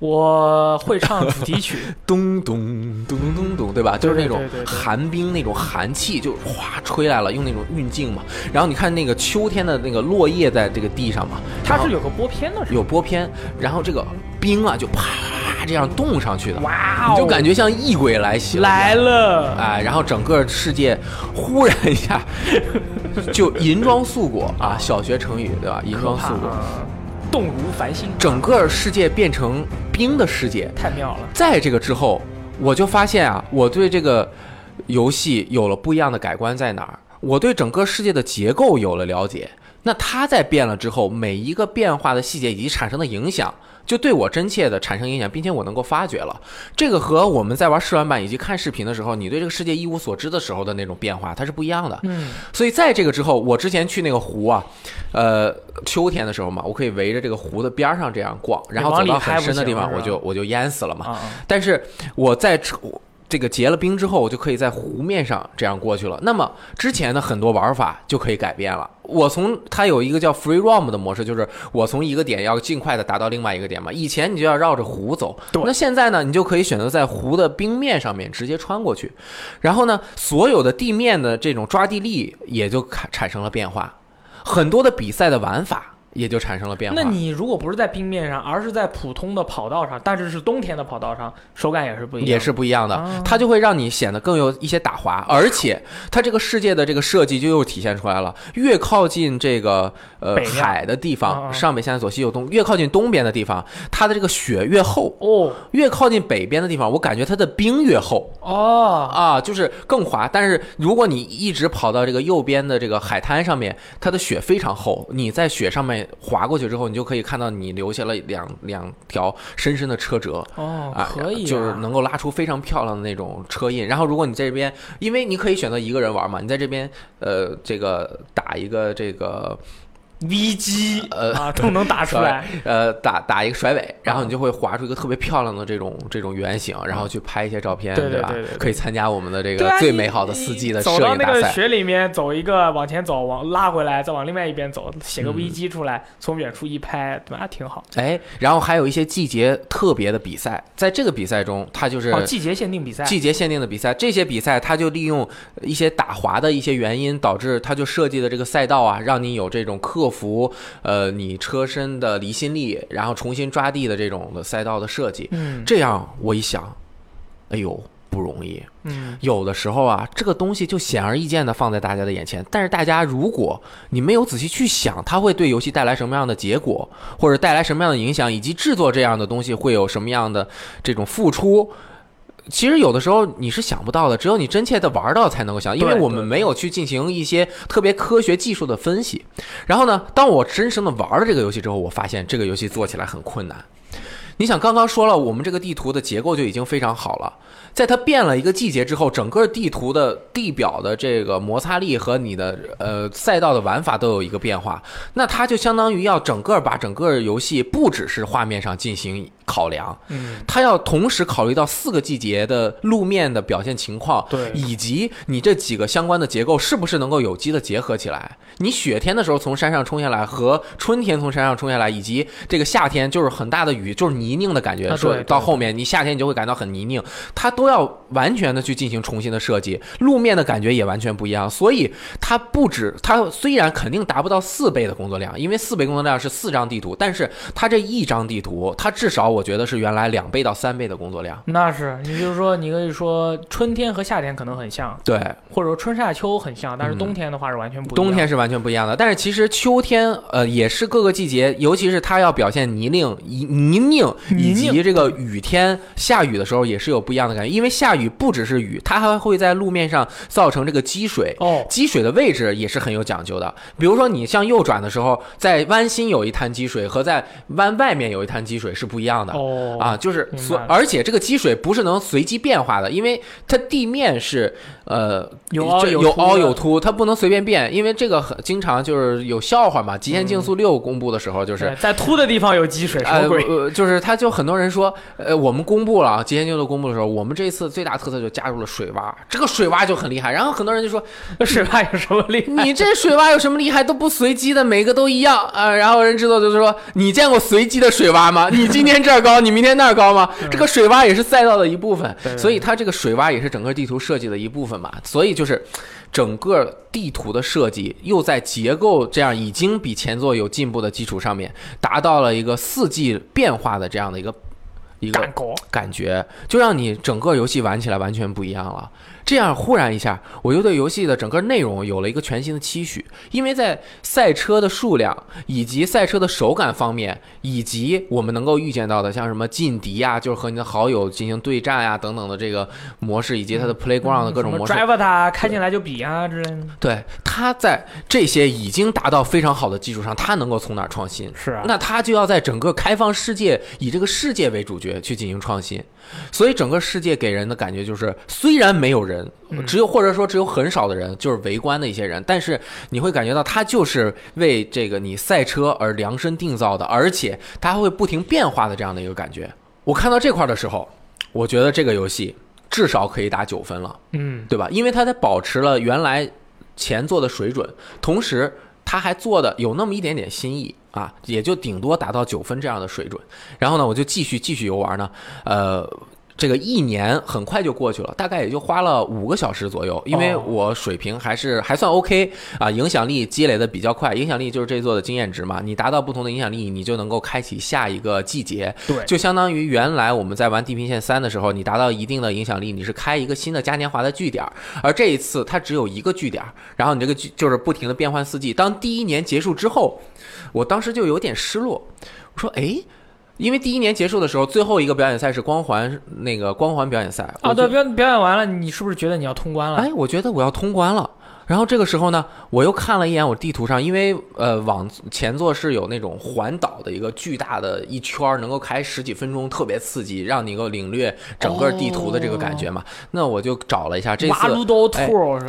我会唱主题曲，咚咚咚咚咚咚，对吧？就是那种寒冰，那种寒气就哗吹来了，用那种运镜嘛。然后你看那个秋天的那个落叶在这个地上嘛，它是有个波片的，有波片，然后这个冰啊就啪这样冻上去的，哇哦，你就感觉像异鬼来袭来了，哎，然后整个世界忽然一下就银装素裹啊，小学成语对吧？银装素裹，动如繁星，整个世界变成冰的世界。太妙了。在这个之后，我就发现啊，我对这个游戏有了不一样的改观在哪儿？我对整个世界的结构有了了解。那它在变了之后，每一个变化的细节以及产生的影响，就对我真切的产生影响，并且我能够发觉了。这个和我们在玩试玩版以及看视频的时候，你对这个世界一无所知的时候的那种变化，它是不一样的。嗯，所以在这个之后，我之前去那个湖啊，呃，秋天的时候嘛，我可以围着这个湖的边儿上这样逛，然后走到很深的地方，我就我就淹死了嘛。但是我在这这个结了冰之后，我就可以在湖面上这样过去了。那么之前的很多玩法就可以改变了。我从它有一个叫 free roam 的模式，就是我从一个点要尽快的达到另外一个点嘛。以前你就要绕着湖走，那现在呢，你就可以选择在湖的冰面上面直接穿过去，然后呢，所有的地面的这种抓地力也就产产生了变化，很多的比赛的玩法也就产生了变化。那你如果不是在冰面上，而是在普通的跑道上，但是是冬天的跑道上，手感也是不一样。也是不一样的啊，它就会让你显得更有一些打滑，而且它这个世界的这个设计就又体现出来了。越靠近这个呃海的地啊方，啊上北下南左西右东，越靠近东边的地方，它的这个雪越厚；哦越靠近北边的地方，我感觉它的冰越厚。哦，啊，就是更滑。但是如果你一直跑到这个右边的这个海滩上面，它的雪非常厚，你在雪上面滑过去之后，你就可以看到你留下了两两条深深的车辙。哦，啊，可以、啊，就是能够拉出非常漂亮的那种车印。然后，如果你在这边，因为你可以选择一个人玩嘛，你在这边，呃，这个打一个这个 V 机呃啊都能打出来。呃打打一个甩尾，然后你就会划出一个特别漂亮的这种这种圆形，然后去拍一些照片，对对吧对对对？可以参加我们的这个最美好的四季的摄走到那个影大赛。雪里面，走一个往前走，往拉回来，再往另外一边走，写个嗯 V G 出来，从远处一拍，对吧？挺好。哎，然后还有一些季节特别的比赛，在这个比赛中，它就是哦，季节限定比赛。季节限定的比赛，这些比赛它就利用一些打滑的一些原因，导致它就设计的这个赛道啊，让你有这种克服呃你车身的离心力，然后重新抓地的这种的赛道的设计。嗯这样我一想，哎呦不容易。嗯，有的时候啊，这个东西就显而易见的放在大家的眼前，但是大家如果你没有仔细去想，它会对游戏带来什么样的结果，或者带来什么样的影响，以及制作这样的东西会有什么样的这种付出。其实有的时候你是想不到的，只有你真切的玩到才能够想，因为我们没有去进行一些特别科学技术的分析。然后呢，当我真正的玩了这个游戏之后，我发现这个游戏做起来很困难。你想，刚刚说了，我们这个地图的结构就已经非常好了，在它变了一个季节之后，整个地图的地表的这个摩擦力和你的呃赛道的玩法都有一个变化，那它就相当于要整个把整个游戏不只是画面上进行考量，嗯，它要同时考虑到四个季节的路面的表现情况，对以及你这几个相关的结构是不是能够有机的结合起来。你雪天的时候从山上冲下来，和春天从山上冲下来，以及这个夏天就是很大的雨，就是泥泞的感觉，说到后面你夏天你就会感到很泥泞，它都要完全的去进行重新的设计，路面的感觉也完全不一样。所以它不止，它虽然肯定达不到四倍的工作量，因为四倍工作量是四张地图，但是它这一张地图，它至少我觉得是原来两倍到三倍的工作量。那是你就是说，你可以说春天和夏天可能很像，对，或者说春夏秋很像，但是嗯冬天的话是完全不一样。冬天是完全不一样的，但是其实秋天，呃，也是各个季节，尤其是它要表现泥泞、泥泥泞以及这个雨天下雨的时候，也是有不一样的感觉。因为下雨不只是雨，它还会在路面上造成这个积水。哦，积水的位置也是很有讲究的，比如说你向右转的时候，在弯心有一滩积水和在弯外面有一滩积水是不一样的。哦啊，就是所，而且这个积水不是能随机变化的，因为它地面是呃有凹有有凹有凸，它不能随便变，因为这个很经常就是有笑话嘛。极限竞速六公布的时候，就是对在凸的地方有积水，什呃么鬼？呃，就是他就很多人说，呃，我们公布了啊，极限竞速公布的时候，我们这一次最大特色就加入了水洼，这个水洼就很厉害。然后很多人就说，水洼有什么厉害？你这水洼有什么厉害？都不随机的，每个都一样啊。然后人制作就是说，你见过随机的水洼吗？你今天这儿高，你明天那儿高吗？这个水洼也是赛道的一部分，所以它这个水洼也是整个地图设计的一部分嘛。所以就是整个地图的设计又在结构这样已经比前作有进步的基础上面，达到了一个四季变化的这样的一个一个感觉，就让你整个游戏玩起来完全不一样了。这样忽然一下，我又对游戏的整个内容有了一个全新的期许，因为在赛车的数量以及赛车的手感方面，以及我们能够预见到的像什么劲敌呀，就是和你的好友进行对战呀等等的这个模式，以及它的 playground 的各种模式，drive 它开进来就比啊之类的。对，它在这些已经达到非常好的基础上，它能够从哪儿创新？是啊，那它就要在整个开放世界，以这个世界为主角去进行创新。所以整个世界给人的感觉就是，虽然没有人，只有或者说只有很少的人，就是围观的一些人，但是你会感觉到他就是为这个你赛车而量身定造的，而且它还会不停变化的这样的一个感觉。我看到这块的时候，我觉得这个游戏至少可以打九分了。嗯，对吧？因为它在保持了原来前作的水准，同时它还做的有那么一点点新意啊，也就顶多达到九分这样的水准。然后呢，我就继续继续游玩呢，呃。这个一年很快就过去了，大概也就花了五个小时左右，因为哦我水平还是还算 OK 啊，影响力积累的比较快，影响力就是这座的经验值嘛，你达到不同的影响力，你就能够开启下一个季节，对，就相当于原来我们在玩《地平线三》的时候，你达到一定的影响力，你是开一个新的嘉年华的据点，而这一次它只有一个据点，然后你这个据就是不停的变换四季。当第一年结束之后，我当时就有点失落，我说，哎。因为第一年结束的时候，最后一个表演赛是光环那个光环表演赛啊，对，表表演完了，你是不是觉得你要通关了？哎，我觉得我要通关了。然后这个时候呢，我又看了一眼我地图上，因为呃往前座是有那种环岛的一个巨大的一圈儿，能够开十几分钟，特别刺激，让你能够领略整个地图的这个感觉嘛。那我就找了一下，这次？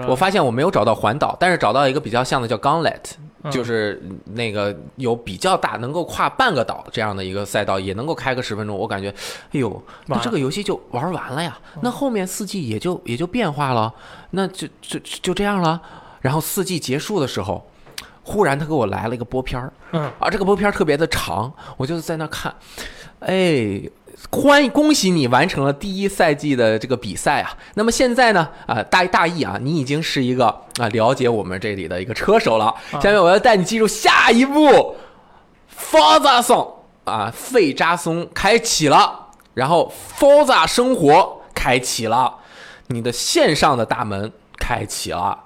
我发现我没有找到环岛，但是找到一个比较像的叫 Gauntlet，嗯就是那个有比较大，能够跨半个岛这样的一个赛道，也能够开个十分钟。我感觉，哎呦，那这个游戏就玩完了呀。那后面四季也就也就变化了，那就就就这样了。然后四季结束的时候，忽然他给我来了一个播片儿，嗯啊，这个播片儿特别的长，我就在那看，哎。欢恭喜你完成了第一赛季的这个比赛啊！那么现在呢，啊、大大意啊，你已经是一个啊、了解我们这里的一个车手了。下面我要带你进入下一步，Forza Song 啊，费扎松开启了，然后 Forza 生活开启了，你的线上的大门开启了。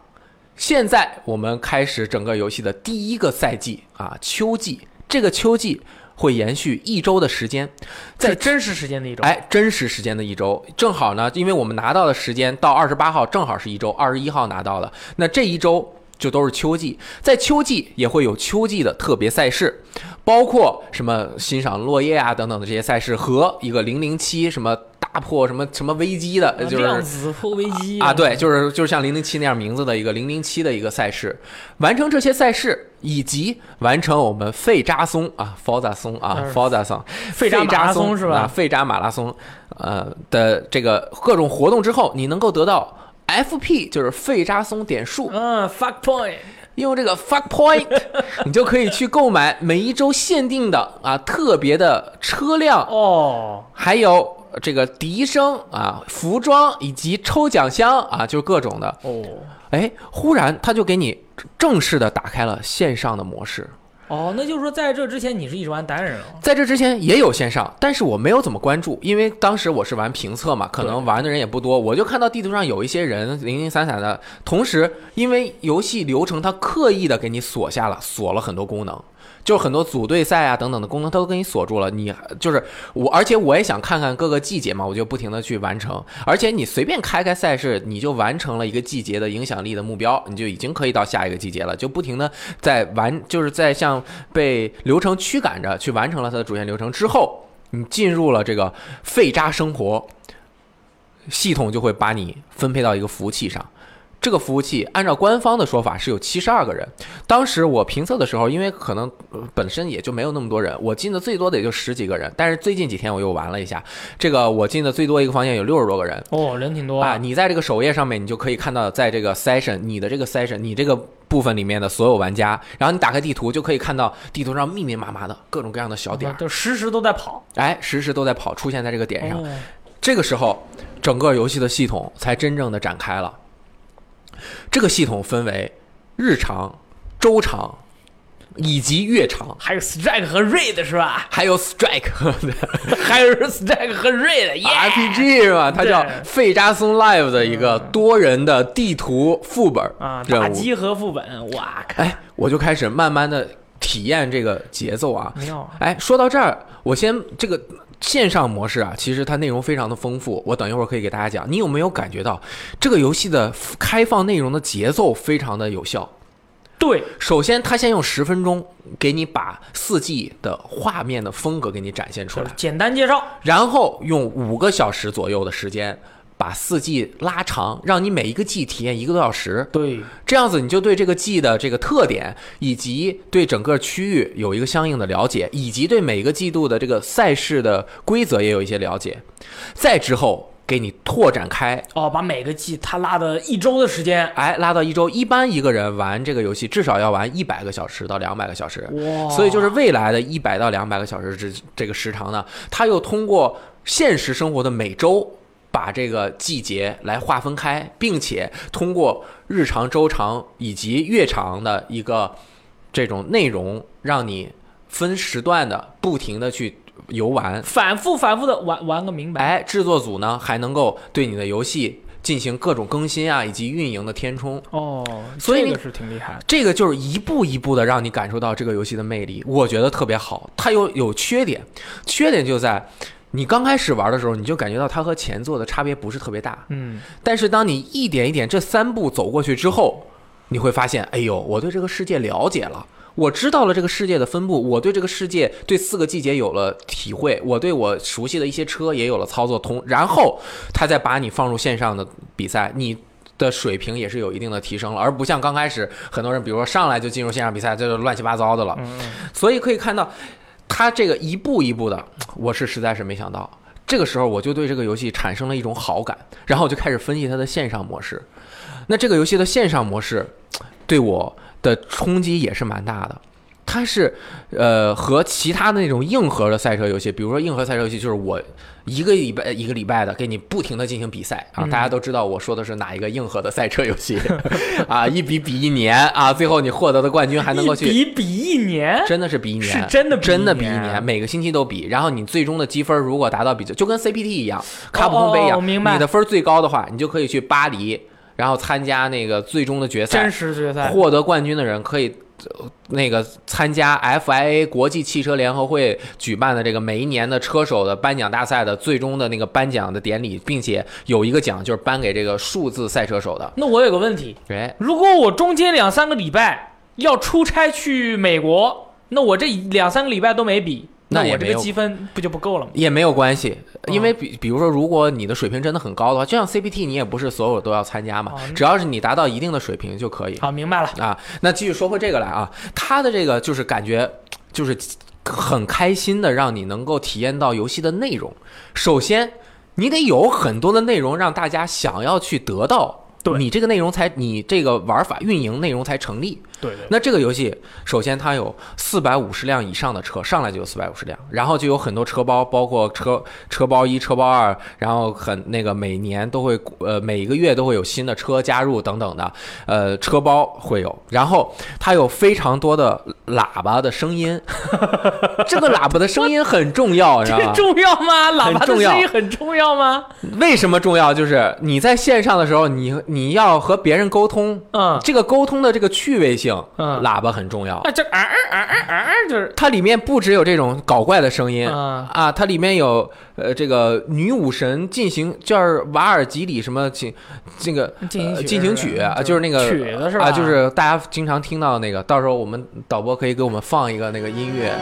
现在我们开始整个游戏的第一个赛季啊，秋季。这个秋季会延续一周的时间，在在真实时间的一周。哎，真实时间的一周，正好呢，因为我们拿到的时间到二十八号正好是一周，二十一号拿到的，那这一周就都是秋季，在秋季也会有秋季的特别赛事，包括什么欣赏落叶啊等等的这些赛事，和一个零零七什么大破什么什么危机的，就是量子破危机啊，对，就是就是像零零七那样名字的一个零零七的一个赛事，完成这些赛事，以及完成我们费扎松啊，Forza 松啊嗯，Forza 松，费扎马拉松松是吧？啊，费扎马拉松，呃的这个各种活动之后，你能够得到 FP，就是费扎松点数，嗯，fuck point，用这个 fuck point，你就可以去购买每一周限定的啊特别的车辆哦，还有这个笛声啊、服装以及抽奖箱啊，就是各种的。哦，哎，忽然他就给你正式的打开了线上的模式。哦，那就是说在这之前你是一直玩单人了。在这之前也有线上，但是我没有怎么关注，因为当时我是玩评测嘛，可能玩的人也不多。我就看到地图上有一些人零零散散的，同时因为游戏流程它刻意的给你锁下了，锁了很多功能。就很多组队赛啊等等的功能，它都给你锁住了。你就是我，而且我也想看看各个季节嘛，我就不停的去完成。而且你随便开开赛事，你就完成了一个季节的影响力的目标，你就已经可以到下一个季节了。就不停的在完，就是在像被流程驱赶着去完成了它的主线流程之后，你进入了这个废渣生活，系统就会把你分配到一个服务器上。这个服务器按照官方的说法是有七十二个人。当时我评测的时候，因为可能呃本身也就没有那么多人，我进的最多的也就十几个人。但是最近几天我又玩了一下，这个我进的最多一个房间有六十多个人。哦，人挺多啊，你在这个首页上面，你就可以看到，在这个 session，你的这个 session，你这个部分里面的所有玩家，然后你打开地图，就可以看到地图上密密麻麻的各种各样的小点儿，就时时都在跑，哎，时时都在跑，出现在这个点上。哦这个时候，整个游戏的系统才真正的展开了。这个系统分为日常、周长以及月长，还有 strike 和 raid 是吧？还有 strike 还有 strike 和 raid，RPG 是吧？它叫费扎松 Live 的一个多人的地图副本啊。打击和副本，哇靠，哎，我就开始慢慢的体验这个节奏啊。妙，哎，说到这儿，我先这个线上模式啊，其实它内容非常的丰富，我等一会儿可以给大家讲。你有没有感觉到这个游戏的开放内容的节奏非常的有效？对，首先，它先用十分钟给你把四 G 的画面的风格给你展现出来，简单介绍，然后用五个小时左右的时间把四季拉长，让你每一个季体验一个多小时。对，这样子你就对这个季的这个特点，以及对整个区域有一个相应的了解，以及对每个季度的这个赛事的规则也有一些了解。再之后给你拓展开，哦，把每个季他拉的一周的时间，哎，拉到一周，一般一个人玩这个游戏至少要玩一百个小时到两百个小时。哇，所以就是未来的一百到两百个小时这这个时长呢，它又通过现实生活的每周。把这个季节来划分开，并且通过日常、周长以及月长的一个这种内容，让你分时段的不停的去游玩。反复反复的玩玩个明白，哎，制作组呢还能够对你的游戏进行各种更新啊，以及运营的填充。哦，所以这个是挺厉害的，这个就是一步一步的让你感受到这个游戏的魅力，我觉得特别好。它有有缺点，缺点就在你刚开始玩的时候，你就感觉到它和前作的差别不是特别大。嗯，但是当你一点一点这三步走过去之后，你会发现，哎呦，我对这个世界了解了。我知道了这个世界的分布，我对这个世界对四个季节有了体会，我对我熟悉的一些车也有了操作通，然后他再把你放入线上的比赛，你的水平也是有一定的提升了，而不像刚开始很多人，比如说上来就进入线上比赛，这就乱七八糟的了。嗯所以可以看到，他这个一步一步的，我是实在是没想到。这个时候我就对这个游戏产生了一种好感，然后我就开始分析它的线上模式。那这个游戏的线上模式对我的冲击也是蛮大的。它是呃和其他的那种硬核的赛车游戏，比如说硬核赛车游戏，就是我一个礼拜一个礼拜的给你不停的进行比赛啊，嗯大家都知道我说的是哪一个硬核的赛车游戏 啊，一比比一年啊，最后你获得的冠军还能够去一比比一年，真的是比一年，是真的比一真的比一年年，每个星期都比。然后你最终的积分如果达到比，就跟 CPT 一样，卡普空杯一样，你的分最高的话，你就可以去巴黎，然后参加那个最终的决赛真，实决赛，获得冠军的人可以。呃那个参加 FIA 国际汽车联合会举办的这个每一年的车手的颁奖大赛的最终的那个颁奖的典礼，并且有一个奖就是颁给这个数字赛车手的。那我有个问题，哎，如果我中间两三个礼拜要出差去美国，那我这两三个礼拜都没比，我这个那也没有积分不就不够了吗？也没有关系，嗯因为比比如说，如果你的水平真的很高的话，就像 CPT，你也不是所有都要参加嘛哦，只要是你达到一定的水平就可以好，明白了。啊。那继续说回这个来啊，它的这个就是感觉就是很开心的，让你能够体验到游戏的内容。首先，你得有很多的内容让大家想要去得到。对你这个内容才，你这个玩法运营内容才成立。对对，那这个游戏，首先它有四百五十辆以上的车，上来就有四百五十辆，然后就有很多车包，包括车车包一、车包二，然后很那个每年都会呃每一个月都会有新的车加入等等的，呃车包会有，然后它有非常多的喇叭的声音，这个喇叭的声音很重要，你知道吗？重要吗？喇叭的声音很重要吗？为什么重要？就是你在线上的时候，你你要和别人沟通，嗯这个沟通的这个趣味性，嗯喇叭很重要。啊，这啊啊啊啊啊，就是它里面不只有这种搞怪的声音、嗯啊，它里面有呃这个女武神进行就是瓦尔吉里什么进这个进行进行曲啊，就是那个曲子是吧啊，就是大家经常听到的那个，到时候我们导播可以给我们放一个那个音乐。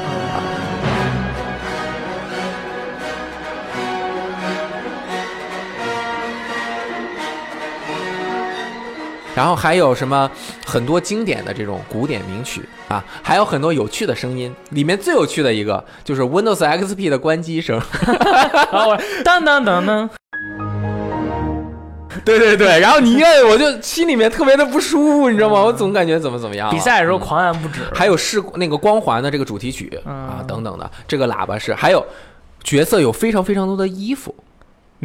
然后还有什么很多经典的这种古典名曲啊，还有很多有趣的声音。里面最有趣的一个就是 Windows XP 的关机声。然后当当当当，对对对，然后你一摁，我就心里面特别的不舒服，你知道吗？我总感觉怎么怎么样。比赛的时候嗯狂按不止。还有是那个光环的这个主题曲啊嗯等等的，这个喇叭是，还有角色有非常非常多的衣服，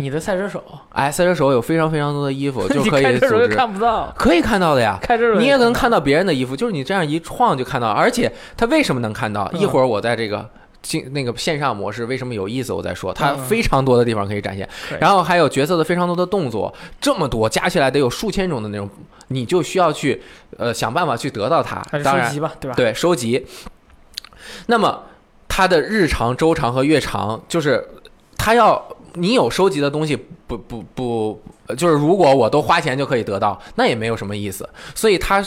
你的赛车手，哎，赛车手有非常非常多的衣服，就你可开车时候就以组织，看不到，可以看到的呀。开车你也能看看到别人的衣服，就是你这样一晃就看到，而且他为什么能看到？嗯一会儿我在这个进那个线上模式为什么有意思，我再说，它嗯非常多的地方可以展现，然后还有角色的非常多的动作，这么多加起来得有数千种的那种，你就需要去呃想办法去得到它当然收集吧，对吧？对，收集。那么它的日常、周长和月长，就是它要你有收集的东西，不不不，就是如果我都花钱就可以得到，那也没有什么意思。所以它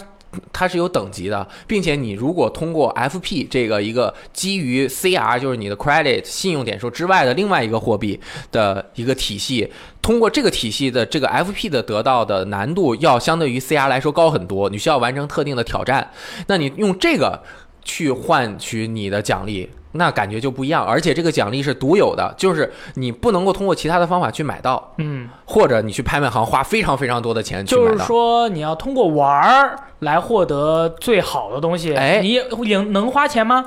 它是有等级的，并且你如果通过 FP 这个一个基于 CR 就是你的 credit 信用点数之外的另外一个货币的一个体系，通过这个体系的这个 FP 的得到的难度要相对于 CR 来说高很多，你需要完成特定的挑战，那你用这个去换取你的奖励。那感觉就不一样，而且这个奖励是独有的，就是你不能够通过其他的方法去买到，嗯，或者你去拍卖行花非常非常多的钱去就是。说你要通过玩儿来获得最好的东西，哎。你能能花钱吗？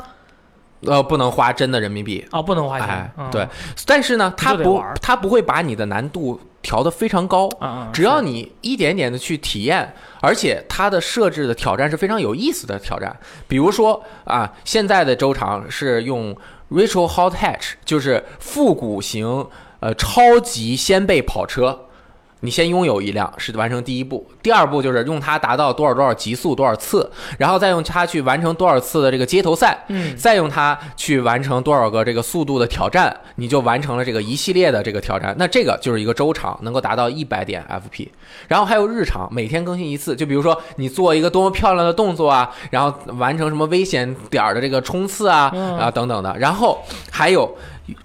呃，不能花真的人民币，啊，不能花钱。哎，嗯。对，但是呢，他不就得玩儿，它不会把你的难度调的非常高，只要你一点点的去体验，而且它的设置的挑战是非常有意思的挑战。比如说啊，现在的周长是用 Retro Hot Hatch，就是复古型呃超级掀背跑车。你先拥有一辆是完成第一步，第二步就是用它达到多少多少极速多少次，然后再用它去完成多少次的这个街头赛，嗯，再用它去完成多少个这个速度的挑战，你就完成了这个一系列的这个挑战。那这个就是一个周长，能够达到一百点 FP。然后还有日常，每天更新一次。就比如说你做一个多么漂亮的动作啊，然后完成什么危险点儿的这个冲刺啊嗯啊等等的。然后还有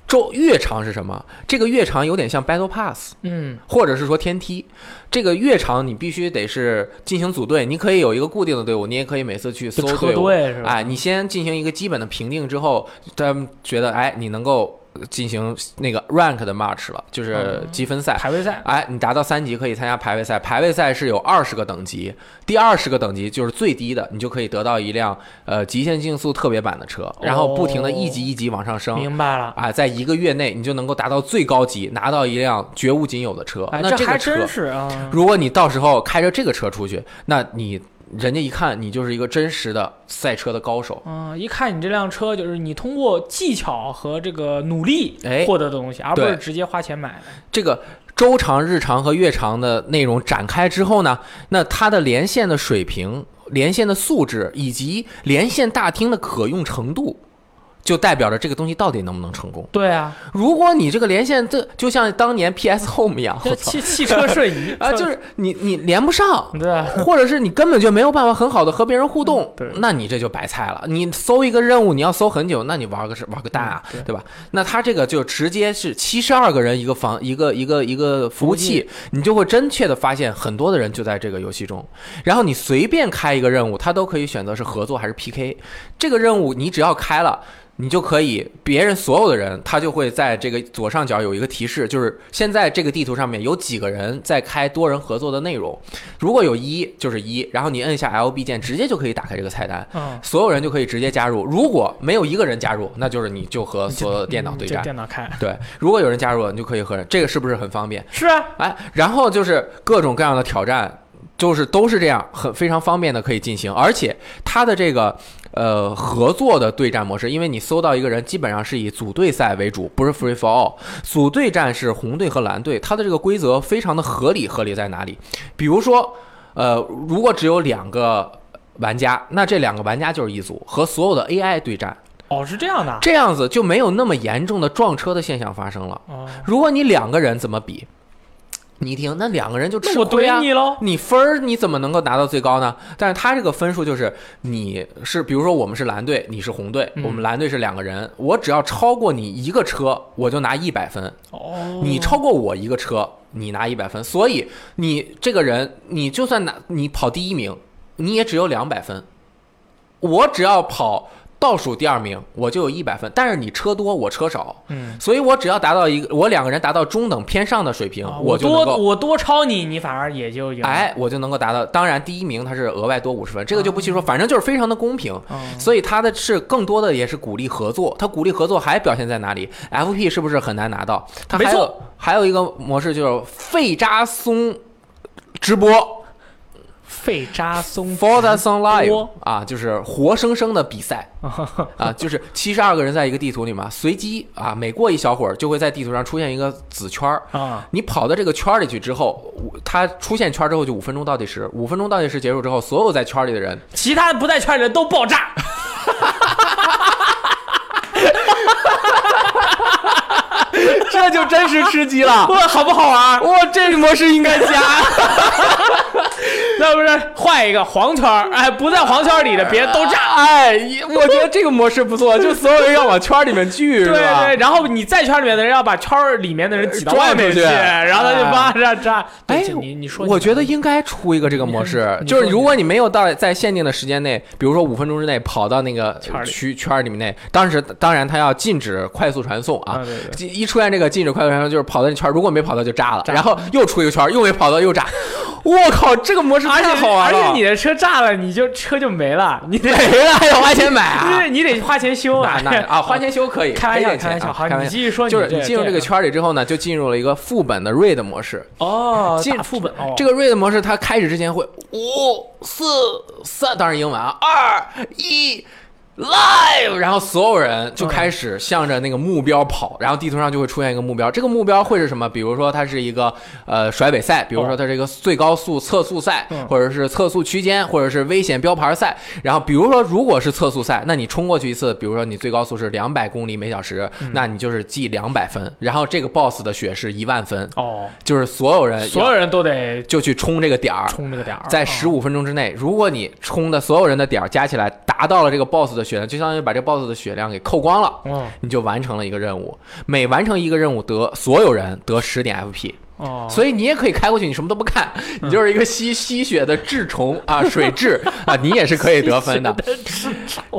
周月长是什么？这个月长有点像 Battle Pass。嗯，或者是说天梯，这个月长你必须得是进行组队，你可以有一个固定的队伍，你也可以每次去搜队伍，队是吧？哎，你先进行一个基本的评定之后，他们觉得哎你能够进行那个 rank 的 match 了，就是嗯积分赛。排位赛，哎，你达到三级可以参加排位赛，排位赛是有二十个等级，第二十个等级就是最低的，你就可以得到一辆呃极限竞速特别版的车，然后不停的一级一级往上升。明白了。啊，在一个月内你就能够达到最高级，拿到一辆绝无仅有的车。哎，那这还个车真，是啊。如果你到时候开着这个车出去，那你人家一看你就是一个真实的赛车的高手。嗯，一看你这辆车，就是你通过技巧和这个努力哎获得的东西，而不是直接花钱买的。这个周长、日长和月长的内容展开之后呢，那它的连线的水平、连线的素质以及连线大厅的可用程度，就代表着这个东西到底能不能成功。对啊，如果你这个连线，这就像当年 PS Home 一样，汽汽车瞬移 啊，就是你你连不上。对啊，或者是你根本就没有办法很好的和别人互动，嗯对那你这就白菜了。你搜一个任务，你要搜很久，那你玩个是玩个蛋啊，嗯对对吧？那他这个就直接是七十二个人一个房一个一个一个服务器，你就会真切的发现很多的人就在这个游戏中。然后你随便开一个任务，他都可以选择是合作还是 PK。这个任务你只要开了。你就可以，别人所有的人，他就会在这个左上角有一个提示，就是现在这个地图上面有几个人在开多人合作的内容。如果有一就是一，然后你摁下 LB 键，直接就可以打开这个菜单，嗯，所有人就可以直接加入。如果没有一个人加入，那就是你就和所有的电脑对战。电脑开对，如果有人加入了，你就可以和人，这个是不是很方便？是啊，哎，然后就是各种各样的挑战，就是都是这样，很非常方便的可以进行，而且它的这个呃合作的对战模式，因为你搜到一个人，基本上是以组队赛为主，不是 free for all。组队战是红队和蓝队，它的这个规则非常的合理，合理在哪里？比如说，呃，如果只有两个玩家，那这两个玩家就是一组，和所有的 AI 对战，哦，是这样的啊。这样子就没有那么严重的撞车的现象发生了。哦，如果你两个人怎么比？你一听，那两个人就我亏啊！怼你喽。你分儿你怎么能够拿到最高呢？但是他这个分数就是你是，比如说我们是蓝队，你是红队，嗯我们蓝队是两个人，我只要超过你一个车，我就拿一百分；哦，你超过我一个车，你拿一百分。所以你这个人，你就算拿你跑第一名，你也只有两百分。我只要跑倒数第二名，我就有一百分。但是你车多，我车少，嗯，所以我只要达到一个，我两个人达到中等偏上的水平，啊我就。多我多超你，你反而也就赢了。哎，我就能够达到。当然，第一名他是额外多五十分，这个就不细说，反正就是非常的公平。嗯，所以他的是更多的也是鼓励合作，他鼓励合作还表现在哪里？FP 是不是很难拿到？他还有还有一个模式就是费扎松直播费扎松 Forza Song Live 啊，就是活生生的比赛 啊，就是七十二个人在一个地图里嘛，随机啊，每过一小会儿就会在地图上出现一个紫圈儿。啊，你跑到这个圈儿里去之后，五它出现圈之后就五分钟倒计时，五分钟倒计时结束之后，所有在圈里的人其他不在圈里的人都爆炸。这就真是吃鸡了。哇，好不好玩？哇，这个模式应该加。那不是换一个黄圈儿？哎，不在黄圈里的别都炸。哎，我觉得这个模式不错，就所有人要往圈里面聚，对？对，然后你在圈里面的人要把圈儿里面的人挤到外面 去然后他就叭炸炸。对哎你你说，我觉得应该出一个这个模式，就是如果你没有到在限定的时间内，比如说五分钟之内跑到那个圈区圈儿里面内，当时当然他要禁止快速传送啊。一出现这个禁止快速传送，就是跑到那圈儿，如果没跑到就炸了，然后又出一个圈儿，又没跑到又炸。我靠，这个模式而且好玩了！而且你的车炸了，你就车就没了，你得没了还要花钱买啊？因为你得花钱修啊。那那啊，花钱修可以，开玩笑，开玩笑。你继续说，就是你进入这个圈儿里之后呢，就进入了一个副本的 raid 模式。哦，进副本哦，这个 raid 模式它开始之前会五四三，当然英文啊，二一。Live，然后所有人就开始向着那个目标跑，然后地图上就会出现一个目标。这个目标会是什么？比如说它是一个呃甩尾赛，比如说它是一个最高速测速赛，嗯或者是测速区间，或者是危险标牌赛。然后比如说如果是测速赛，那你冲过去一次，比如说你最高速是两百公里每小时，嗯那你就是记两百分。然后这个 boss 的血是一万分，哦，就是所有人所有人都得就去冲这个点儿。冲这个点儿，在哦十五分钟之内，如果你冲的所有人的点儿加起来达到了这个 boss 的血量，就相当于把这个 boss 的血量给扣光了，嗯你就完成了一个任务。每完成一个任务得所有人得十点 FP，哦，所以你也可以开过去，你什么都不看，你就是一个吸吸血的智虫啊，水蛭啊，你也是可以得分的。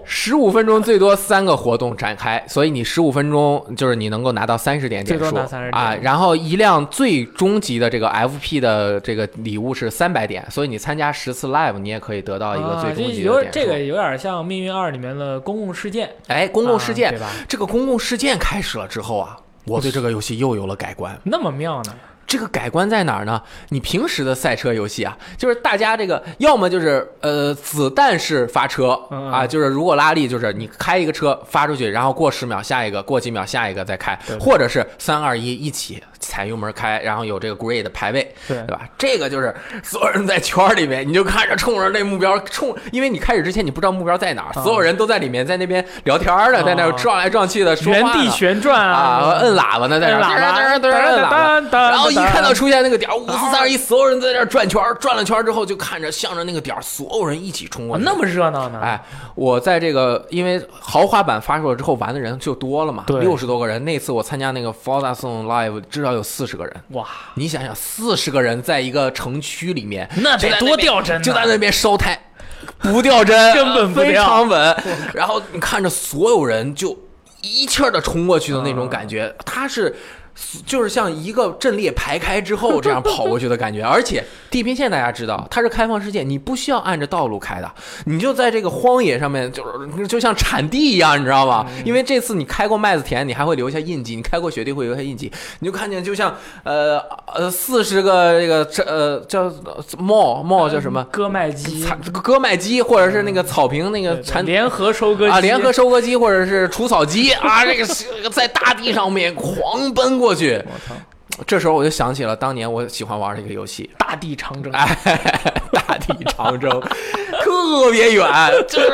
十五分钟最多三个活动展开，所以你十五分钟就是你能够拿到三十点点数最多拿30点啊。然后一辆最终极的这个 FP 的这个礼物是三百点，所以你参加十次 live，你也可以得到一个最终啊这有极的点数。这个有点像《命运二》里面的公共事件，哎，公共事件、啊对吧？这个公共事件开始了之后啊，我对这个游戏又有了改观。那么妙呢？这个改观在哪儿呢？你平时的赛车游戏啊，就是大家这个要么就是呃子弹式发车啊，就是如果拉力就是你开一个车发出去，然后过十秒下一个，过几秒下一个再开或者是三二一一起踩油门开，然后有这个 grade 排位，对对吧？这个就是所有人在圈里面，你就看着冲着那目标冲，因为你开始之前你不知道目标在哪，啊所有人都在里面在那边聊天儿的，在那撞来撞去的，说原地旋转啊，摁喇叭呢，在那然后一看到出现那个点儿，五四啊三二一，所有人在那转圈，转了圈之后就看着向着那个点，所有人一起冲过去。哦那么热闹呢？哎，我在这个因为豪华版发售了之后，玩的人就多了嘛，对六十多个人。那次我参加那个 Forza Song Live，至少有四十个人。哇，你想想，四十个人在一个城区里面，那得多掉帧呢就在那边烧胎，不掉帧，根本不非常稳。然后你看着所有人就一气儿的冲过去的那种感觉，他是。就是像一个阵列排开之后这样跑过去的感觉，而且地平线大家知道它是开放世界，你不需要按着道路开的，你就在这个荒野上面，就是就像产地一样，你知道吗？因为这次你开过麦子田，你还会留下印记，你开过雪地会留下印记，你就看见就像呃呃四十个这个这呃叫 mall mall 叫什么？割麦机，产割麦机，或者是那个草坪那个对对产联合收割机啊，联合收割机或者是除草机啊，这个是在大地上面狂奔过去。这时候我就想起了当年我喜欢玩的一个游戏，大地长征，哎，大地长征，特别远，就是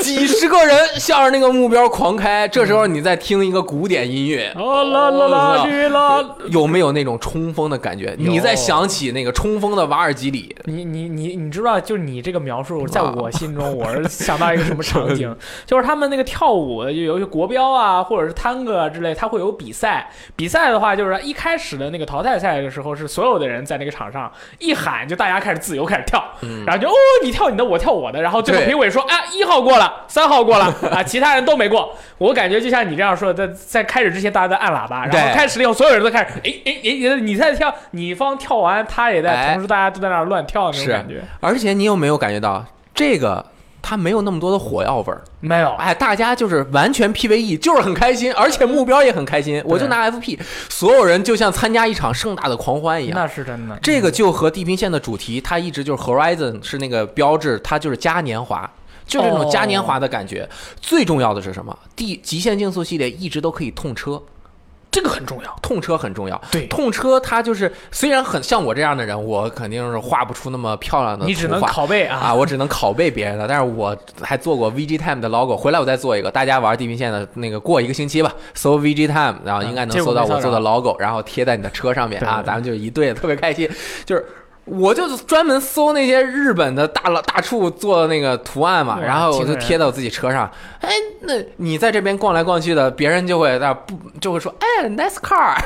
几十个人向着那个目标狂开。这时候你在听一个古典音乐，哦啦啦啦哩啦，有没有那种冲锋的感觉？你在想起那个冲锋的瓦尔基里，你你你你知道？就是你这个描述，在我心中，我是想到一个什么场景？就是他们那个跳舞，就有一些国标啊，或者是探戈啊之类，他会有比赛。比赛的话，就是一开始的那个淘汰赛的时候，是所有的人在那个场上一喊，就大家开始自由开始跳，嗯然后就哦你跳你的，我跳我的，然后最后评委说啊一号过了，三号过了啊，其他人都没过。我感觉就像你这样说的，在在开始之前大家在按喇叭，然后开始了以后，所有人都开始哎哎哎，你在跳，你方跳完，他也在，哎同时大家都在那儿乱跳那种感觉。而且你有没有感觉到这个？它没有那么多的火药味儿，没有，哎，大家就是完全 PVE，就是很开心，而且目标也很开心。我就拿 FP，所有人就像参加一场盛大的狂欢一样。那是真的。这个就和地平线的主题，它一直就是 Horizon 是那个标志，它就是嘉年华，就是那种嘉年华的感觉。最重要的是什么？地极限竞速系列一直都可以痛车，这个很重要。痛车很重要。对痛车它就是虽然很像我这样的人，我肯定是画不出那么漂亮的你只能拷贝啊啊，我只能拷贝别人的，但是我还做过 VG Time 的 logo，回来我再做一个。大家玩地平线的那个过一个星期吧，搜 VG Time，然后应该能搜到我做的 logo，然后贴在你的车上面啊，咱们就一对，特别开心。就是我就专门搜那些日本的大佬大处做的那个图案嘛，然后我就贴到自己车上。哎，那你在这边逛来逛去的，别人就会在不就会说，哎，nice car，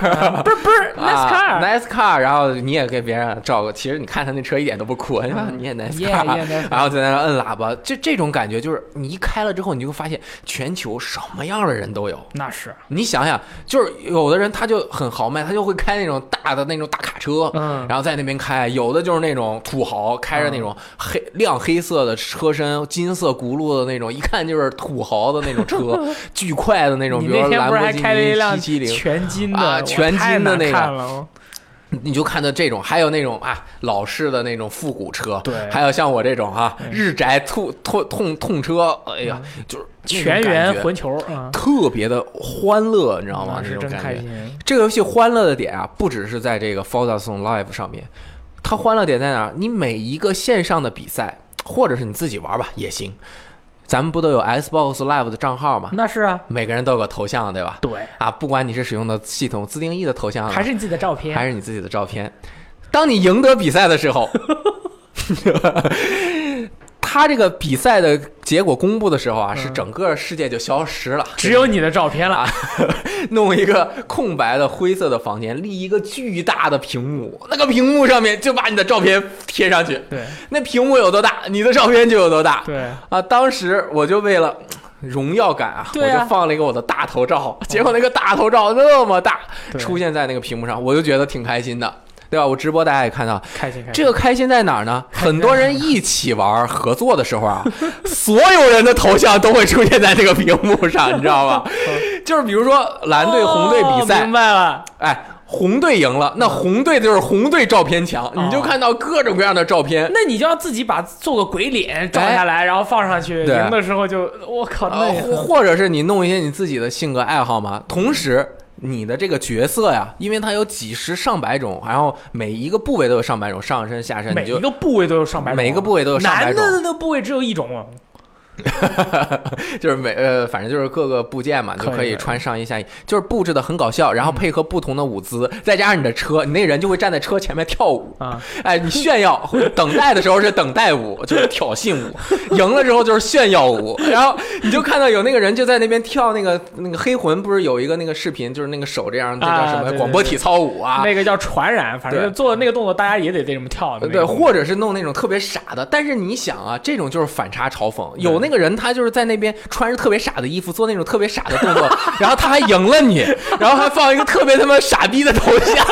不是不是，nice car，啊 nice car，然后你也给别人照个，其实你看他那车一点都不酷，你看你也 nice car 然后在那摁喇叭，这这种感觉就是你一开了之后，你就会发现全球什么样的人都有。那是，你想想，就是有的人他就很豪迈，他就会开那种大的那种大卡车，嗯。然后在那边开；有的就是那种土豪，开着那种黑亮黑色的车身、金色轱辘的那种，一看就是土豪的那种车，巨快的那种，比如说兰博基尼七七零，全金的，啊全金的那种你就看到这种，还有那种啊老式的那种复古车，对还有像我这种哈、日宅痛痛痛痛车，哎呀，就是全员混球啊，特别的欢乐，你知道吗？那是真那种感觉。这个游戏欢乐的点啊，不只是在这个 Forza Song Live 上面，它欢乐点在哪儿？你每一个线上的比赛，或者是你自己玩吧也行，咱们不都有 Xbox Live 的账号吗？那是啊，每个人都有个头像，对吧？对，啊，不管你是使用的系统自定义的头像，还是你自己的照片，还是你自己的照片。当你赢得比赛的时候 他这个比赛的结果公布的时候啊，是整个世界就消失了，只有你的照片了。弄一个空白的灰色的房间，立一个巨大的屏幕，那个屏幕上面就把你的照片贴上去，对。那屏幕有多大，你的照片就有多大。对，啊，当时我就为了。荣耀感啊我就放了一个我的大头照，结果那个大头照那么大，出现在那个屏幕上，我就觉得挺开心的，对吧？我直播大家也看到，开心开心。这个开心在哪儿呢？很多人一起玩合作的时候啊，所有人的头像都会出现在这个屏幕上，你知道吗？就是比如说蓝队红队比哦赛明，白了，哎，红队赢了，那红队就是红队照片墙，你就看到各种各样的照片。那你就要自己把做个鬼脸照下来，然后放上去，赢的时候就我靠，或者是你弄一些你自己的性格爱好嘛，同时。你的这个角色呀，因为它有几十上百种，然后每一个部位都有上百种，上身下身，每一个部位都有上百种，每一个部位都有上百男种的的部位只有一种啊，就是每呃，反正就是各个部件嘛，就可以穿上衣下衣，就是布置的很搞笑，然后配合不同的舞姿，再加上你的车，你那个人就会站在车前面跳舞啊，哎，你炫耀，等待的时候是等待舞，就是挑衅舞，赢了之后就是炫耀舞，然后你就看到有那个人就在那边跳那个那个黑魂，不是有一个那个视频，就是那个手这样，那叫什么广播体操舞啊？那个叫传染，反正对做那个动作，大家也得这么跳的对，或者是弄那种特别傻的，但是你想啊，这种就是反差嘲讽。有那个人他就是在那边穿着特别傻的衣服，做那种特别傻的动作，然后他还赢了你，然后还放一个特别他妈傻逼的头像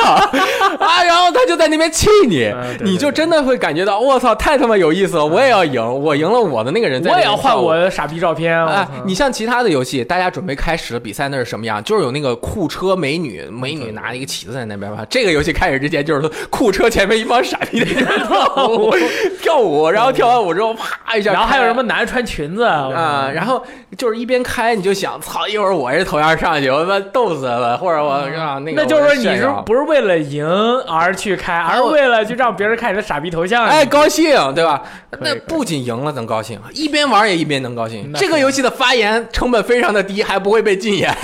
啊，然后他就在那边气你你就真的会感觉到我操，太他妈有意思了，我也要赢，我赢了我的那个人在那我也要换我的傻逼照片。哎，你像其他的游戏，大家准备开始了比赛，那是什么样？就是有那个酷车美女，美女拿一个旗子在那边吧。这个游戏开始之前，就是酷车前面一帮傻逼 跳舞，跳舞，然后跳完舞之后，啪一下，然后还有什么男的穿裙子啊、然后就是一边开，你就想，操，一会儿我这头像上去，我他妈逗死了，或者我啊那个，那就是说你是不是为了赢而去开，而是为了就让别人看你的傻逼头像？哎，高兴，对吧？那不仅赢了能高兴，一边玩也一边能高兴。这个游戏的发言成本非常的低，还不会被禁言。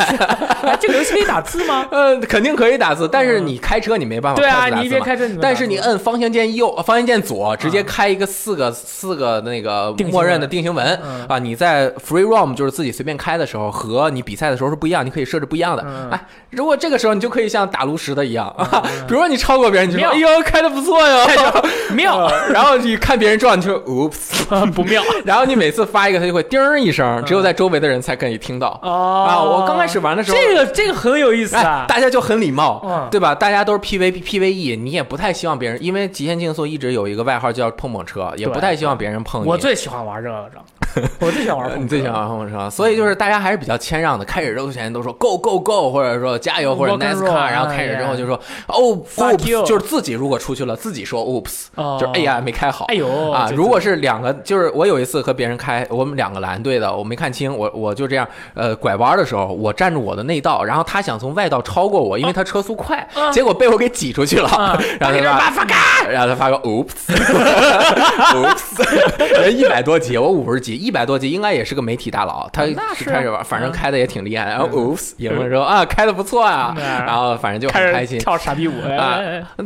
哎这个游戏可以打字吗？呃，肯定可以打字，但是你开车你没办法对啊，你一边开车但是你摁方向键右，呃方向键左，直接开一个四个四个那个默认的定型文，啊，你在 free roam 就是自己随便开的时候，和你比赛的时候是不一样，你可以设置不一样的。嗯。哎，如果这个时候你就可以像打炉石的一样啊，嗯比如说你超过别人，你就说哎呦开的不错哟，妙，然后你看别人撞，你就说 oops，不妙。然后你每次发一个，它就会叮一声，只有在周围的人才可以听到。哦。啊，我刚开始玩的时候，这个这个很有意思哎啊，，大家就很礼貌，嗯。对吧？大家都是 PV PVE，你也不太希望别人，因为极限竞速一直有一个外号叫碰碰车，也不太希望别人碰你。我最喜欢玩这个，我最喜欢玩碰车，你最喜欢玩碰碰车，所以就是大家还是比较谦让的。开始之前都说 Go Go Go，或者说加油，或者 Nice car，然后开始之后就说哦 Fuck you Oops，就是自己如果出去了，自己说 Oops，哦就是哎呀没开好哎。呦啊，如果是两个，就是我有一次和别人开，我们两个蓝队的，我没看清，我我就这样，呃，拐弯的时候，我占住我的内道，然后他想从外道超过我，因为他车速快，嗯结果被我给挤出去了，啊然后他发然后他发个 oops，oops，人一百多级，我五十级，一百多级应该也是个媒体大佬，他开始玩，反正嗯。开的也挺厉害，然后 oops 赢了说啊开的不错啊，嗯。然后反正就很开心。跳傻逼舞，哎。啊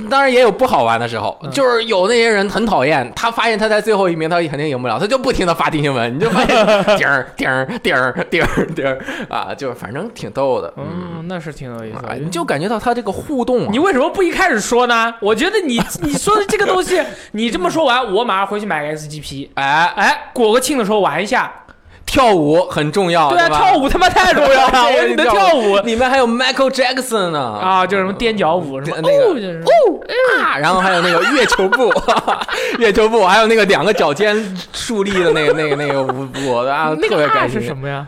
当然也有不好玩的时候，嗯。就是有那些人很讨厌，他发现他在最后一名，他肯定赢不了，他就不停的发提醒文，你就发现 叮儿叮儿叮儿叮儿叮儿啊，就是反正挺逗的，嗯，嗯，那是挺有意思。你就感觉到他这个互动啊，你为什么不一开始说呢？我觉得你你说的这个东西，你这么说完，我马上回去买个 SGP，哎，哎，过个庆的时候玩一下。跳舞很重要，对啊，吧？跳舞他妈太重要了，我你的跳舞里面还有 Michael Jackson 呢啊，就是什么踮脚舞什么那个哦就是啊，然后还有那个月球步，月球步，还有那个两个脚尖竖立的那个那个那个舞步啊，特别开心。是什么呀？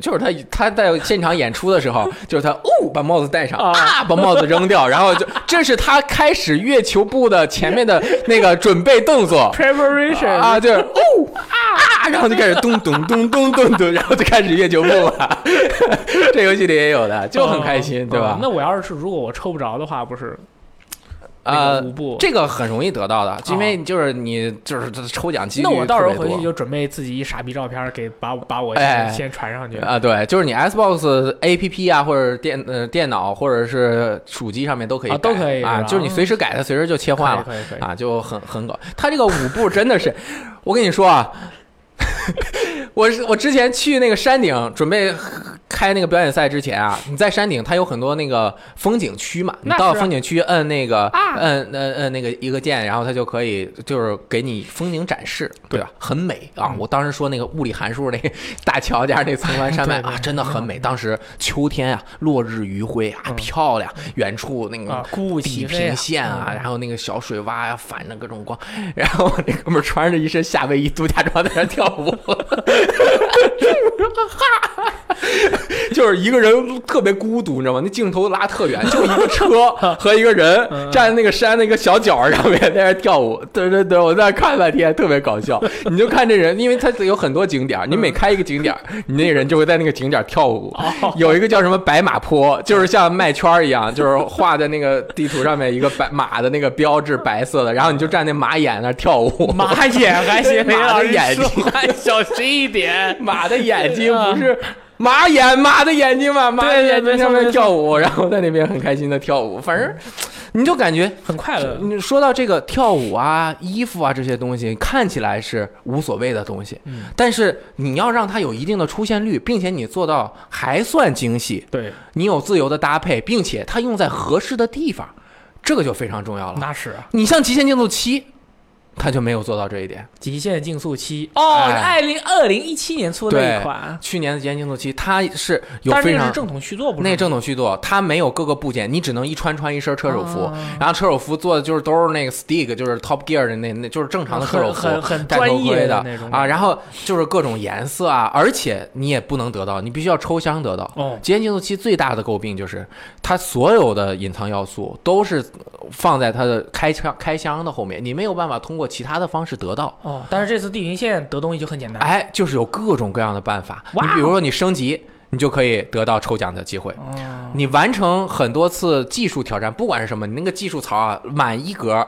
就是他他在现场演出的时候，就是他哦把帽子戴上啊啊，把帽子扔掉，然后就这是他开始月球步的前面的那个准备动作。preparation 啊，就是哦啊，然后就开始咚咚咚咚咚咚，然后就开始月球步了。这游戏里也有的，就很开心，对吧哦？那我要是如果我抽不着的话，不是那呃个舞步，这个很容易得到的，因为就是你就是抽奖几率那我到时候回去就准备自己一傻逼照片给把把我哎先先传上去。啊，对，就是你 Xbox APP 啊，或者电呃电脑或者是主机上面都可以啊都可以啊，就是你随时改，它随时就切换了啊，就很很搞。它这个舞步真的是，我跟你说啊。我是我之前去那个山顶准备开那个表演赛之前啊，你在山顶它有很多那个风景区嘛，你到风景区摁那个啊摁摁摁那个一个键，然后它就可以就是给你风景展示，对吧？很美啊！嗯我当时说那个物理函数那个大桥加上那层峦山脉 啊，真的很美。当时秋天啊，落日余晖啊，嗯漂亮，远处那个地平线啊，嗯然后那个小水洼呀，反着各种光，然后我那哥们穿着一身夏威夷度假装在那跳舞，就是一个人特别孤独，你知道吗？那镜头拉特远，就一个车和一个人嗯站在那个山那个小角上面在那跳舞。对对对，我在那儿看半天，特别搞笑。你就看这人，因为他有很多景点，你每开一个景点，你那个人就会在那个景点跳舞。哦 有一个叫什么白马坡，就是像麦圈儿一样，就是画在那个地图上面一个白马的那个标志，白色的，然后你就站那马眼那跳舞。马眼还行，马的眼睛小心一点。马的眼睛不是马眼，马的眼睛嘛，马的眼睛上面跳舞，然后在那边很开心的跳舞，反正你就感觉。很快乐，你说到这个跳舞啊、衣服啊这些东西，看起来是无所谓的东西，嗯但是你要让它有一定的出现率，并且你做到还算精细，对，你有自由的搭配，并且它用在合适的地方，这个就非常重要了。那是啊你像《极限竞速七》，它就没有做到这一点。极限竞速七哦，哎二零二零一七年出的那一款，去年的《极限竞速七》，它是有非常正统续作，不是？那正统续作，它没有各个部件，你只能一穿穿一身车手服，哦然后车手服做的就是都是那个 stick，就是 Top Gear 的那那就是正常的车手服，很很很专业盔的那种啊，然后就是各种颜色啊，而且你也不能得到，你必须要抽箱得到。哦，极限竞速七最大的诟病就是，它所有的隐藏要素都是放在它的开枪开箱的后面，你没有办法通过其他的方式得到。哦，但是这次地平线得东西就很简单，哎，就是有各种各样的办法。你比如说你升级，你就可以得到抽奖的机会。哦，你完成很多次技术挑战，不管是什么，你那个技术槽啊，满一格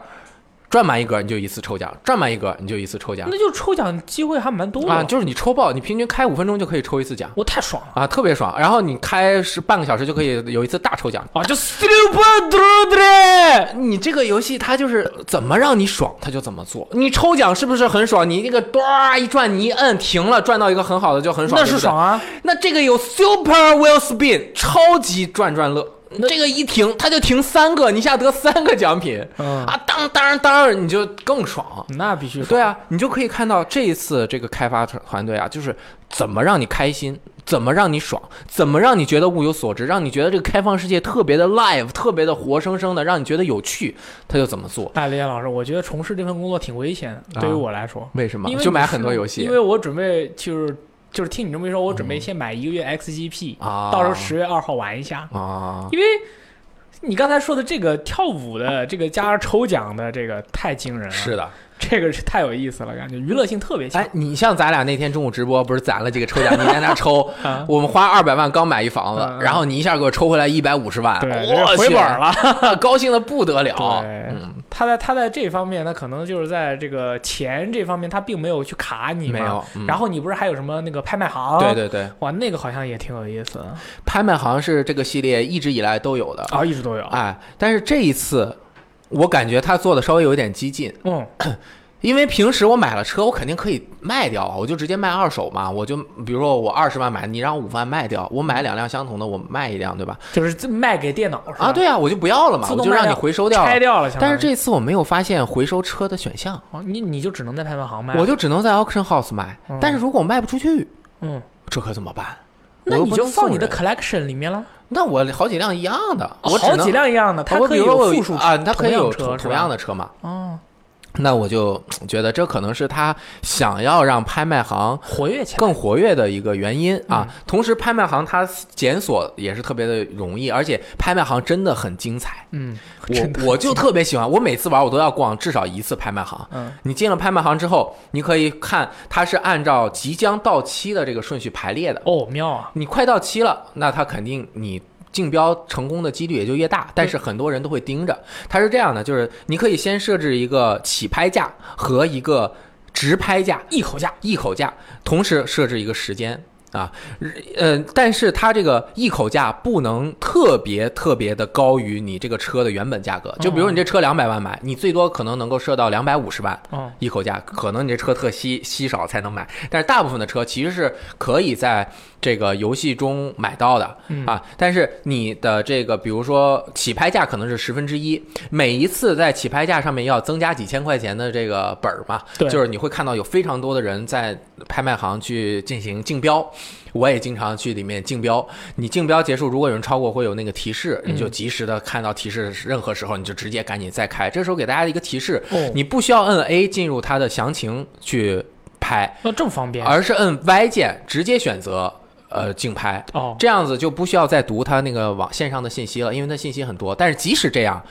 转满一格你就一次抽奖，转满一格你就一次抽奖那就抽奖机会还蛮多的啊，就是你抽爆，你平均开五分钟就可以抽一次奖我太爽了啊，特别爽。然后你开是半个小时就可以有一次大抽奖。啊！就 super duper 你这个游戏它就是怎么让你爽，它就怎么做。你抽奖是不是很爽？你那个哆一转，你一摁停了，转到一个很好的就很爽，那是爽啊！那这个有 Super Wheel Spin，超级转转乐。这个一停，他就停三个，你一下得三个奖品、嗯，啊！当当当，你就更爽。那必须爽对啊，你就可以看到这一次这个开发团团队啊，就是怎么让你开心，怎么让你爽，怎么让你觉得物有所值，让你觉得这个开放世界特别的 live，特别的活生生的，让你觉得有趣，他就怎么做。哎，李岩老师，我觉得从事这份工作挺危险的，对于啊我来说，为什么因为就买很多游戏因为我准备就是就是听你这么一说，我准备先买一个月 XGP，、啊？到时候十月二号玩一下，啊，因为你刚才说的这个跳舞的这个加上抽奖的这个太惊人了，是的。这个是太有意思了，感觉娱乐性特别强哎，你像咱俩那天中午直播，不是攒了几个抽奖，你在那抽，啊。我们花二百万刚买一房子，然后你一下给我抽回来一百五十万，对，我回本了。高兴的不得了。对嗯，他在他在这方面，他可能就是在这个钱这方面，他并没有去卡你嘛没有。嗯然后你不是还有什么那个拍卖行？对对对，哇，那个好像也挺有意思的拍卖行是这个系列一直以来都有的，啊，一直都有。哎，但是这一次我感觉他做的稍微有点激进，嗯，因为平时我买了车，我肯定可以卖掉啊，我就直接卖二手嘛，我就比如说我二十万买，你让我五万卖掉，我买两辆相同的，我卖一辆，对吧？就是卖给电脑是吧啊，，对啊，我就不要了嘛，我就让你回收掉。拆掉了。但是这次我没有发现回收车的选项，哦你你就只能在拍卖行卖。我就只能在 auction house 买。嗯但是如果我卖不出去，嗯，这可怎么办？那你就放你的 collection 里面了。那我好几辆一样的，我好几辆一样的，它可以有复数啊，它可以有同样。的车嘛。哦，那我就觉得这可能是他想要让拍卖行活跃起来。更活跃的一个原因啊。嗯同时，拍卖行它检索也是特别的容易，而且拍卖行真的很精彩。嗯，我我就特别喜欢，我每次玩我都要逛至少一次拍卖行。嗯你进了拍卖行之后，你可以看它是按照即将到期的这个顺序排列的。哦，妙啊！你快到期了，那它肯定你竞标成功的几率也就越大。但是很多人都会盯着，它是这样的，就是你可以先设置一个起拍价和一个直拍价，一口价。一口价，同时设置一个时间啊，呃，但是它这个一口价不能特别特别的高于你这个车的原本价格。就比如你这车两百万买，你最多可能能够设到两百五十万。哦，一口价，可能你这车特稀稀少才能买，但是大部分的车其实是可以在这个游戏中买到的、嗯啊。但是你的这个，比如说起拍价可能是十分之一，每一次在起拍价上面要增加几千块钱的这个本儿嘛，就是你会看到有非常多的人在拍卖行去进行竞标。我也经常去里面竞标，你竞标结束，如果有人超过，会有那个提示，你就及时的看到提示，任何时候你就直接赶紧再开。这时候给大家一个提示，哦，你不需要摁 A 进入它的详情去拍，那这么方便？而是摁 Y 键直接选择呃竞拍，哦，这样子就不需要再读它那个网线上的信息了，因为它信息很多。但是即使这样，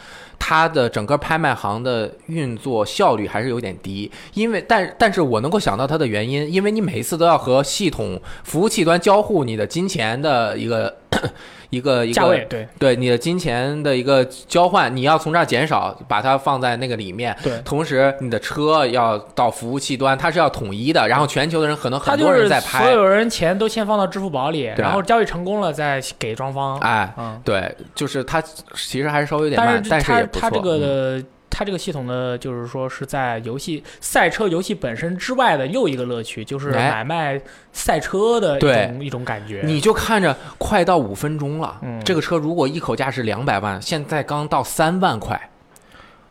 它的整个拍卖行的运作效率还是有点低，因为但但是我能够想到它的原因，因为你每一次都要和系统服务器端交互你的金钱的一个一个一个价位对对你的金钱的一个交换，你要从这儿减少，把它放在那个里面。对，同时，你的车要到服务器端，它是要统一的，然后全球的人可能很多人在拍，所有人钱都先放到支付宝里，然后交易成功了再给双方。哎，嗯，对，就是它其实还是稍微有点慢，但是但是也不错。它它这个。它这个系统呢，就是说是在游戏赛车游戏本身之外的又一个乐趣，就是哎买卖赛车的一对种一种感觉。你就看着快到五分钟了，嗯这个车如果一口价是两百万，现在刚到三万块，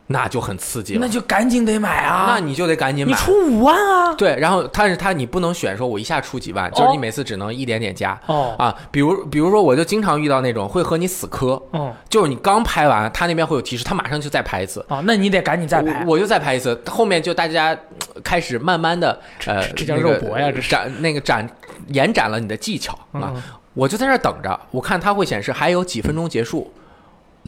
那就很刺激了。那就赶紧得买啊！那你就得赶紧买。你出五万啊！对，然后但是它你不能选说我一下出几万，就是你每次只能一点点加。哦，啊，比如比如说，我就经常遇到那种会和你死磕，嗯，就是你刚拍完，他那边会有提示，他马上就再拍一次，哦，那你得赶紧再拍。我我就再拍一次，后面就大家呃开始慢慢的呃，这叫肉搏呀这是展那个展延展了你的技巧啊，嗯，我就在那儿等着，我看它会显示还有几分钟结束，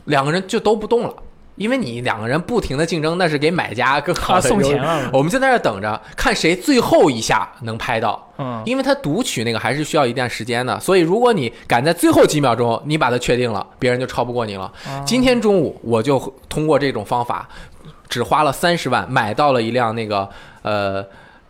两个人就都不动了，因为你两个人不停的竞争，那是给买家更好的优送钱了。我们就在那等着，看谁最后一下能拍到，嗯，因为他读取那个还是需要一段时间的，所以如果你赶在最后几秒钟你把它确定了，别人就超不过你了。啊今天中午我就通过这种方法，只花了三十万买到了一辆那个呃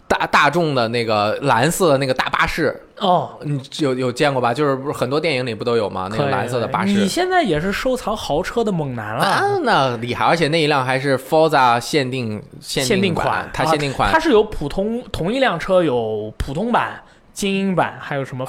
大大众的那个蓝色的那个大巴士，哦，你有有见过吧？就是不是很多电影里不都有吗？那个蓝色的巴士你。现在也是收藏豪车的猛男了。啊，那厉害！而且那一辆还是 Forza 限定限限定款款，，它限定款啊它是有普通同一辆车有普通版、精英版，还有什么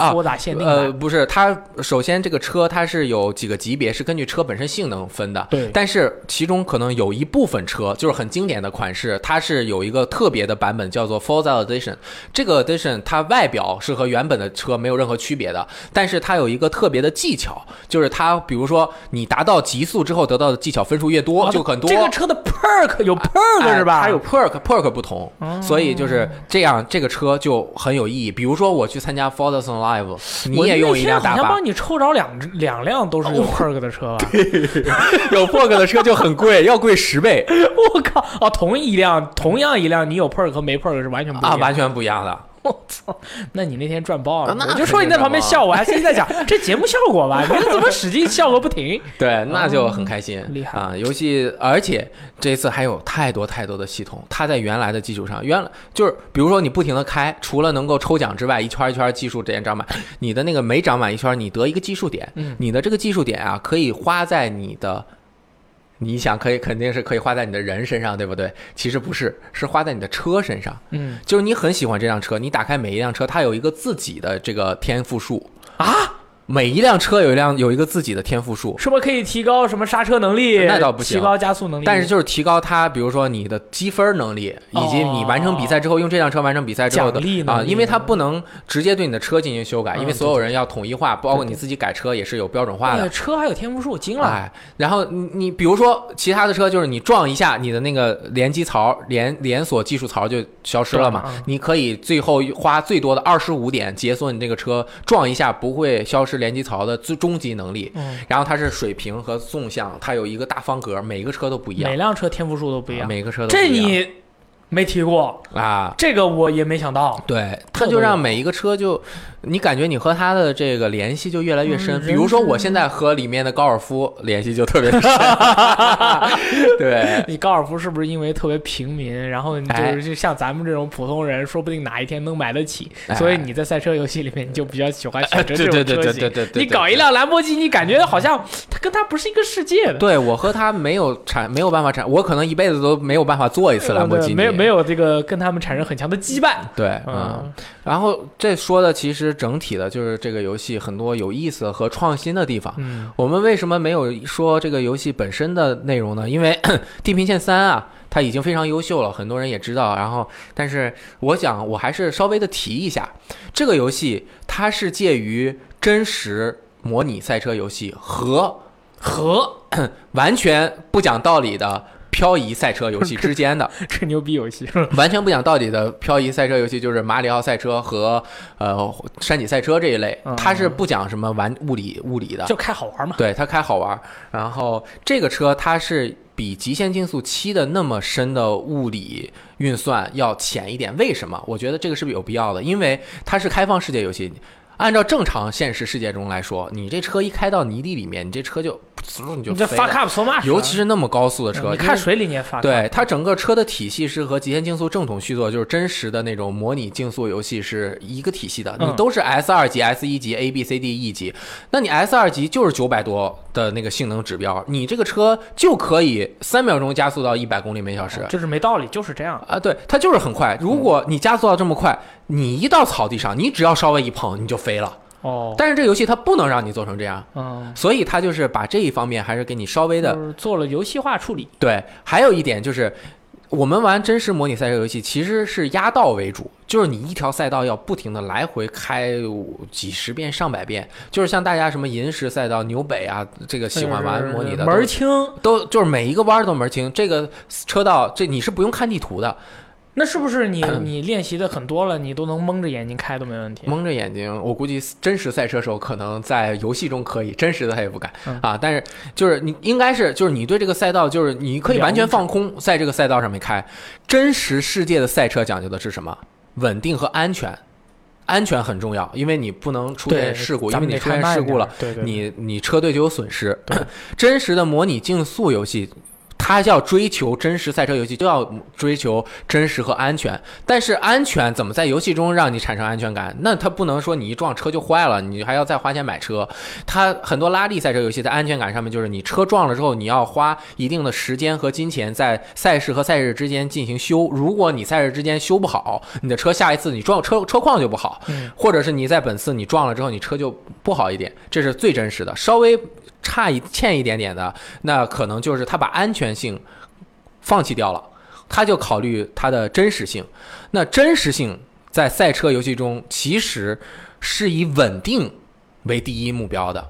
呃，不是，它首先这个车它是有几个级别，是根据车本身性能分的。对但是其中可能有一部分车就是很经典的款式，它是有一个特别的版本，叫做 Forza Edition。这个 Edition 它外表是和原本的车没有任何区别的，但是它有一个特别的技巧，就是它比如说你达到极速之后得到的技巧分数越多，啊就很多。这个车的 perk 有 perk 哎是吧？它有 perk perk 不同，哦所以就是这样，这个车就很有意义。比如说我去参加 Forza Live，你也用一辆大巴我好像帮，你抽着两两辆都是有 perk 的车吧？有 perk 的车就很贵，要贵十倍 我靠！哦，同一辆同样一辆，你有 perk 和没 perk 是完全不一啊，完全不一样的。我操！那你那天赚爆了我就说你在旁边笑，我还心里在想，这节目效果吧？你怎么使劲笑个不停？对，那就很开心，哦厉害啊！游戏，而且这次还有太多太多的系统，它在原来的基础上，原来就是比如说你不停的开，除了能够抽奖之外，一圈一圈技术点涨满，你的那个每涨满一圈，你得一个技术点，嗯你的这个技术点啊，可以花在你的。你想可以肯定是可以花在你的人身上，对不对？其实不是，是花在你的车身上。嗯就是你很喜欢这辆车，你打开每一辆车，它有一个自己的这个天赋树，啊，每一辆车有一辆有一个自己的天赋数，是不是可以提高什么刹车能力？那倒不行提高加速能力。但是就是提高它，比如说你的积分能力，以及你完成比赛之后用这辆车完成比赛之后的啊，因为它不能直接对你的车进行修改，嗯因为所有人要统一化，包括你自己改车也是有标准化的。车还有天赋树，惊了！哎，然后你你比如说其他的车，就是你撞一下，你的那个连击槽、连连锁技术槽就消失了嘛嗯。你可以最后花最多的二十五点解锁你这个车撞一下不会消失连机槽的最终极能力。嗯，然后它是水平和纵向，它有一个大方格，每个车都不一样每。辆车天赋数都不一样。每个车都不这一样你没提过，啊，这个我也没想到。对，他就让每一个车就，你感觉你和他的这个联系就越来越深。嗯比如说我现在和里面的高尔夫联系就特别深，对，你高尔夫是不是因为特别平民，然后就是就像咱们这种普通人，说不定哪一天能买得起，哎所以你在赛车游戏里面你就比较喜欢选择这对对对种车型。对对对对，你搞一辆兰博基尼，感觉好像它跟它不是一个世界的。对我和它没有产没有办法产，我可能一辈子都没有办法坐一次兰博基尼，没有没有这个跟他们产生很强的羁绊。对，嗯。嗯，然后这说的其实整体的就是这个游戏很多有意思和创新的地方。嗯我们为什么没有说这个游戏本身的内容呢？因为 《地平线三》啊，它已经非常优秀了，很多人也知道。然后，但是我想我还是稍微的提一下，这个游戏它是介于真实模拟赛车游戏和和 完全不讲道理的漂移赛车游戏之间的。吹牛逼游戏？完全不讲道理的漂移赛车游戏，就是马里奥赛车和呃山脊赛车这一类，它是不讲什么玩物理物理的，就开好玩嘛。对它开好玩。然后这个车它是比《极限竞速七》的那么深的物理运算要浅一点，为什么？我觉得这个是不是有必要的，因为它是开放世界游戏。按照正常现实世界中来说，你这车一开到泥地里面，你这车就你就你这飞了 fuck up so much，尤其是那么高速的车，你因为看水里你也 fuck up。对它整个车的体系是和《极限竞速》正统续作，就是真实的那种模拟竞速游戏是一个体系的。嗯你都是 S 二级、S 一级、A、B、C、D、E 级，那你 S 二级就是九百多的那个性能指标，你这个车就可以三秒钟加速到一百公里每小时。就是没道理，就是这样。啊，对，它就是很快。如果你加速到这么快，你一到草地上，你只要稍微一碰，你就飞了。哦，但是这游戏它不能让你做成这样，嗯，所以它就是把这一方面还是给你稍微的做了游戏化处理。对，还有一点就是，我们玩真实模拟赛车游戏其实是压道为主，就是你一条赛道要不停的来回开几十遍、上百遍，就是像大家什么银石赛道、纽北啊，这个喜欢玩模拟的门儿清，都都就是每一个弯儿都门儿清。这个车道这你是不用看地图的，那是不是你 你练习的很多了，你都能蒙着眼睛开都没问题？蒙着眼睛，我估计真实赛车手可能在游戏中可以，真实的他也不敢、嗯啊。但是就是你应该是就是你对这个赛道就是你可以完全放空在这个赛道上面开。真实世界的赛车讲究的是什么？稳定和安全，安全很重要，因为你不能出现事故，因为你出现事故了，对对，对你你车队就有损失。真实的模拟竞速游戏。它要追求真实赛车游戏，就要追求真实和安全。但是安全怎么在游戏中让你产生安全感？那它不能说你一撞车就坏了，你还要再花钱买车。它很多拉力赛车游戏在安全感上面，就是你车撞了之后，你要花一定的时间和金钱在赛事和赛事之间进行修。如果你赛事之间修不好，你的车下一次你撞车车况就不好，或者是你在本次你撞了之后，你车就不好一点，这是最真实的。稍微差一欠一点点的，那可能就是他把安全性放弃掉了，他就考虑它的真实性。那真实性在赛车游戏中其实是以稳定为第一目标的。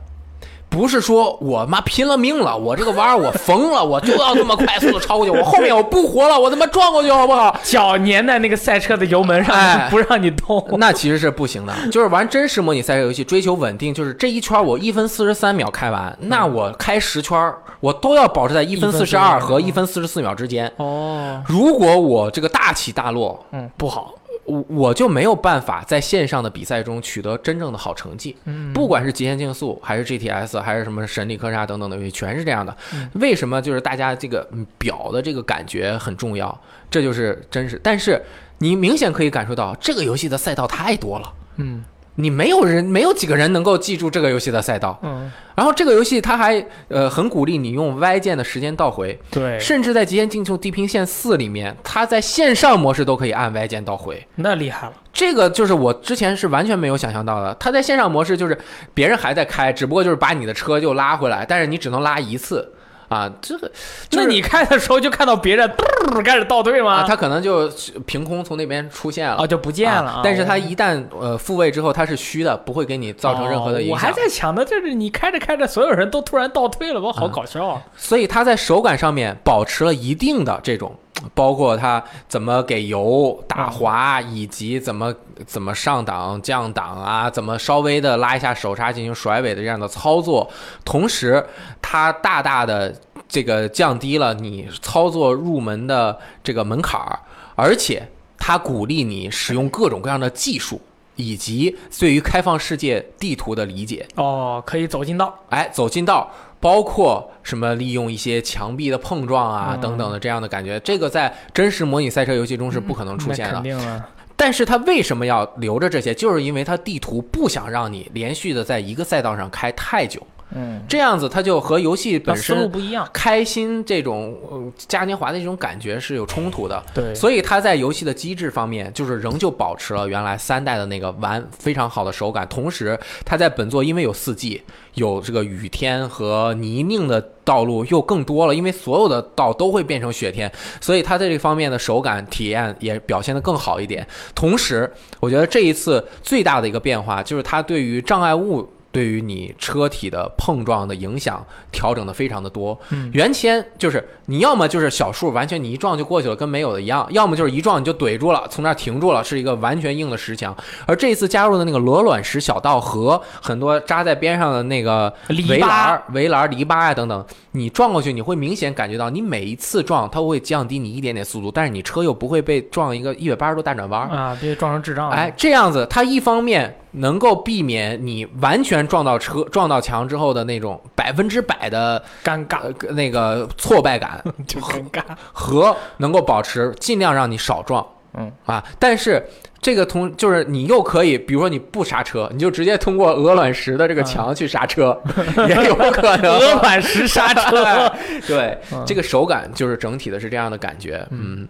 不是说我妈拼了命了，我这个弯儿我疯了，我就要这么快速的超过去，我后面我不活了，我他妈撞过去好不好？脚粘在那个赛车的油门上，哎不让你动。那其实是不行的，就是玩真实模拟赛车游戏，追求稳定，就是这一圈我一分四十三秒开完，那我开十圈，我都要保持在一分四十二和一分四十四秒之间。哦，如果我这个大起大落，嗯，不好。我我就没有办法在线上的比赛中取得真正的好成绩。嗯，不管是极限竞速，还是 GTS，还是什么神力科杀等等的游戏，全是这样的。嗯为什么就是大家这个嗯表的这个感觉很重要？这就是真实。但是你明显可以感受到，这个游戏的赛道太多了。嗯你没有人，没有几个人能够记住这个游戏的赛道。嗯，然后这个游戏它还呃很鼓励你用 Y 键的时间倒回，对，甚至在《极限竞速：地平线四》里面，它在线上模式都可以按 Y 键倒回。那厉害了。这个就是我之前是完全没有想象到的。它在线上模式就是别人还在开，只不过就是把你的车就拉回来，但是你只能拉一次啊。这个、就是那你开的时候就看到别人嘟开始倒退吗？啊，他可能就凭空从那边出现了。哦就不见了啊但是它哦一旦呃复位之后，它是虚的，不会给你造成任何的影响。哦我还在想呢，就是你开着开着，所有人都突然倒退了，我好搞笑啊！所以他在手感上面保持了一定的这种，包括它怎么给油打滑，以及怎么怎么上档降档啊，怎么稍微的拉一下手刹进行甩尾的这样的操作，同时它大大的这个降低了你操作入门的这个门槛儿，而且它鼓励你使用各种各样的技术。以及对于开放世界地图的理解，哦，可以走近道，哎，走近道，包括什么利用一些墙壁的碰撞啊、嗯等等的这样的感觉，这个在真实模拟赛车游戏中是不可能出现的那肯。定了。但是它为什么要留着这些？就是因为它地图不想让你连续的在一个赛道上开太久，嗯，这样子它就和游戏本那思路身不一样。开心这种呃嘉年华的这种感觉是有冲突的。对，所以它在游戏的机制方面，就是仍旧保持了原来三代的那个玩非常好的手感。同时，它在本作因为有四季，有这个雨天和泥泞的道路又更多了，因为所有的道都会变成雪天，所以它在这方面的手感体验也表现得更好一点。同时，我觉得这一次最大的一个变化就是它对于障碍物。对于你车体的碰撞的影响调整的非常的多，嗯原先就是你要么就是小数，完全你一撞就过去了，跟没有的一样；要么就是一撞你就怼住了，从那儿停住了，是一个完全硬的石墙。而这一次加入的那个鹅卵石小道和很多扎在边上的那个围栏儿、围栏儿、篱笆啊等等，你撞过去，你会明显感觉到，你每一次撞它会降低你一点点速度，但是你车又不会被撞一个一百八十度大转弯儿。啊，别撞成智障了。哎，这样子，它一方面能够避免你完全撞到车、撞到墙之后的那种百分之百的尴尬，呃那个挫败感，就尴尬。和能够保持尽量让你少撞，嗯。啊，但是这个同就是你又可以，比如说你不刹车，你就直接通过鹅卵石的这个墙去刹车，也有可能。鹅卵石刹车。对嗯，这个手感就是整体的是这样的感觉，嗯，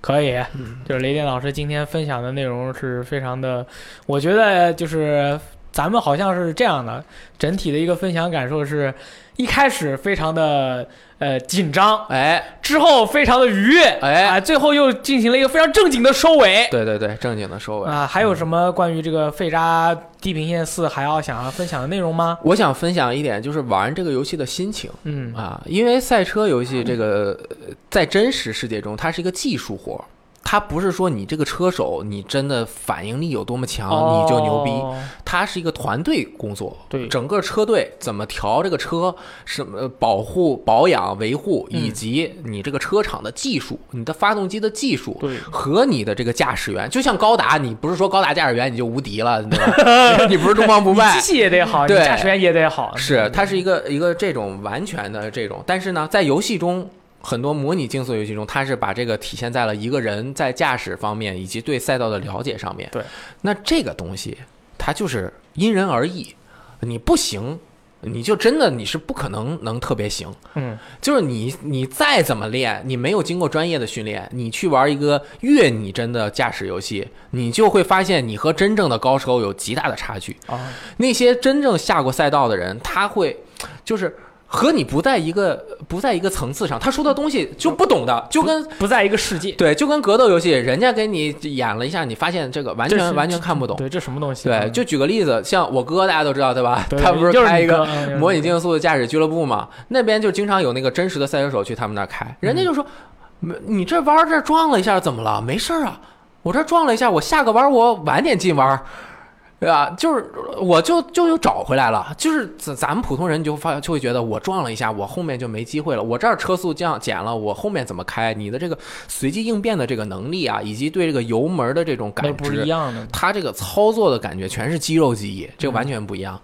可以，就是雷电老师今天分享的内容是非常的，我觉得就是咱们好像是这样的，整体的一个分享感受是，一开始非常的呃紧张，哎，之后非常的愉悦，哎啊，最后又进行了一个非常正经的收尾。对对对，正经的收尾。啊，还有什么关于这个废渣地平线四还要想要分享的内容吗？我想分享一点，就是玩这个游戏的心情。嗯啊，因为赛车游戏这个呃在真实世界中，它是一个技术活儿，它不是说你这个车手你真的反应力有多么强、你就牛逼，哦它是一个团队工作。对。整个车队怎么调这个车，什么保护、保养、维护，嗯。以及你这个车厂的技术、你的发动机的技术。对。和你的这个驾驶员，就像高达，你不是说高达驾驶员你就无敌了，对吧？你不是东方不败，机器也得好，对。驾驶员也得好，是，它是一个一个这种完全的这种，但是呢，在游戏中，很多模拟竞速游戏中，它是把这个体现在了一个人在驾驶方面以及对赛道的了解上面。对，那这个东西它就是因人而异，你不行，你就真的你是不可能能特别行。嗯，就是你你再怎么练，你没有经过专业的训练，你去玩一个越拟真的驾驶游戏，你就会发现你和真正的高手有极大的差距。啊，那些真正下过赛道的人，他会就是和你不在一个不在一个层次上，他说的东西就不懂的，就跟不在一个世界，对，就跟格斗游戏，人家给你演了一下，你发现这个完全完全看不懂。对，这什么东西？对，嗯就举个例子，像我哥大家都知道对吧？对他不是就是开一个 模拟竞速的驾驶俱乐部嘛？那边就经常有那个真实的赛车手去他们那儿开，人家就说：“没你这弯这撞了一下怎么了？没事儿啊，我这撞了一下，我下个弯我晚点进弯儿。”对吧？就是我就就又找回来了，就是咱咱们普通人就发就会觉得我撞了一下，我后面就没机会了。我这儿车速降减了，我后面怎么开？你的这个随机应变的这个能力啊，以及对这个油门的这种感知不一，样的。它这个操作的感觉全是肌肉记忆，这个完全不一样。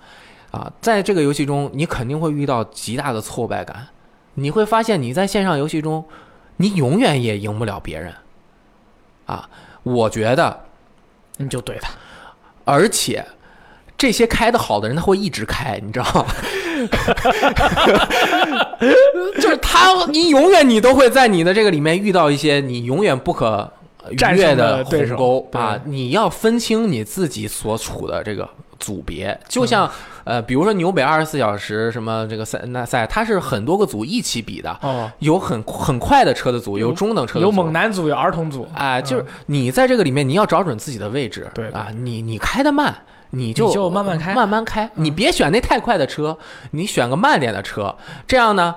啊，在这个游戏中，你肯定会遇到极大的挫败感，你会发现你在线上游戏中，你永远也赢不了别人。啊，我觉得，你就怼他，而且这些开的好的人，他会一直开，你知道吗？就是他，你永远你都会在你的这个里面遇到一些你永远不可逾越的鸿沟啊！你要分清你自己所处的这个组别，就像、呃，比如说纽北二十四小时什么这个赛那赛，它是很多个组一起比的，哦，有很很快的车的组，有有中等车的组，有猛男组，有儿童组，哎，就是你在这个里面，你要找准自己的位置，对。啊，你你开的慢，你就你就慢慢开。慢慢开，你别选那太快的车，你选个慢点的车，这样呢。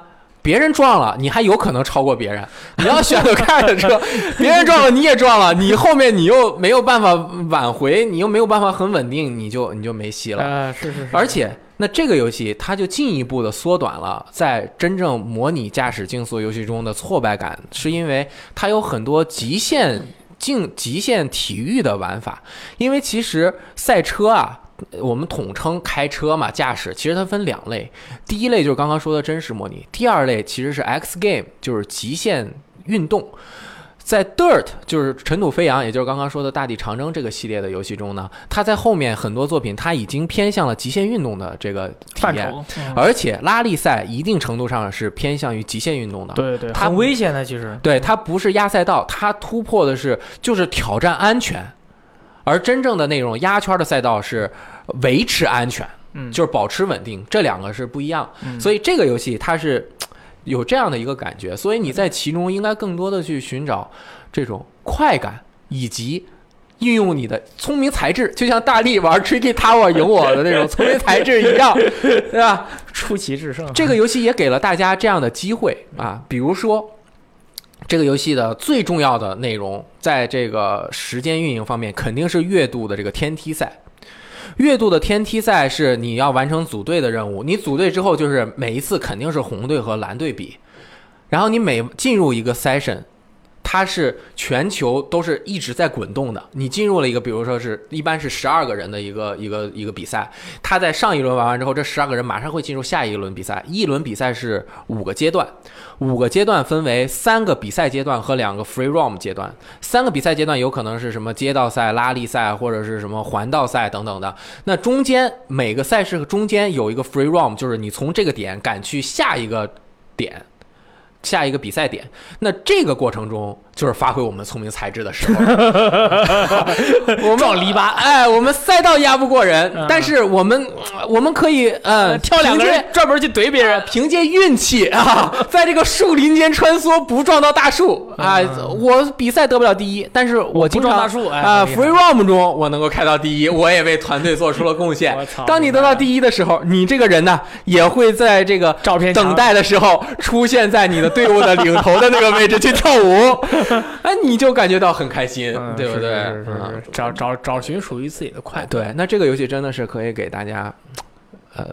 别人撞了，你还有可能超过别人。你要选择开的车，别人撞了你也撞了，你后面你又没有办法挽回，你又没有办法很稳定，你就你就没戏了。啊，是是是，而且，那这个游戏它就进一步的缩短了在真正模拟驾驶竞速游戏中的挫败感，是因为它有很多极限竞极限体育的玩法。因为其实赛车啊，我们统称开车嘛，驾驶其实它分两类，第一类就是刚刚说的真实模拟，第二类其实是 X Game，就是极限运动。在 Dirt 就是尘土飞扬，也就是刚刚说的大地长征这个系列的游戏中呢，它在后面很多作品它已经偏向了极限运动的这个体验，而且拉力赛一定程度上是偏向于极限运动的。对对，它很危险的，其实，对，它不是压赛道，它突破的是就是挑战安全，而真正的那种压圈的赛道是维持安全，嗯，就是保持稳定，这两个是不一样。嗯所以这个游戏它是有这样的一个感觉，所以你在其中应该更多的去寻找这种快感以及。运用你的聪明才智，就像大力玩 Tricky Tower 赢我的那种聪明才智一样，对吧？出奇制胜，这个游戏也给了大家这样的机会啊，比如说。这个游戏的最重要的内容，在这个时间运营方面，肯定是月度的这个天梯赛。月度的天梯赛是你要完成组队的任务，你组队之后就是每一次肯定是红队和蓝队比，然后你每进入一个 session，它是全球都是一直在滚动的。你进入了一个，比如说是一般是十二个人的一个一个一个比赛，他在上一轮玩完之后，这十二个人马上会进入下一轮比赛。一轮比赛是五个阶段，五个阶段分为三个比赛阶段和两个 free roam 阶段。三个比赛阶段有可能是什么街道赛、拉力赛或者是什么环道赛等等的。那中间每个赛事中间有一个 free roam，就是你从这个点赶去下一个点。下一个比赛点，那这个过程中就是发挥我们聪明才智的时候。我们撞篱笆哎，我们赛道压不过人，嗯。但是我们我们可以呃挑两个人专门去怼别人，凭借运气啊，在这个树林间穿梭，不撞到大树。啊！我比赛得不了第一，但是我经常不撞大树哎啊，free roam 中我能够开到第一，我也为团队做出了贡献。当你得到第一的时候，你这个人呢，也会在这个照片等待的时候出现在你的队伍的领头的那个位置去跳舞，哎，你就感觉到很开心，嗯对不对？是是是嗯是。找找找寻属于自己的快乐，对，那这个游戏真的是可以给大家，呃，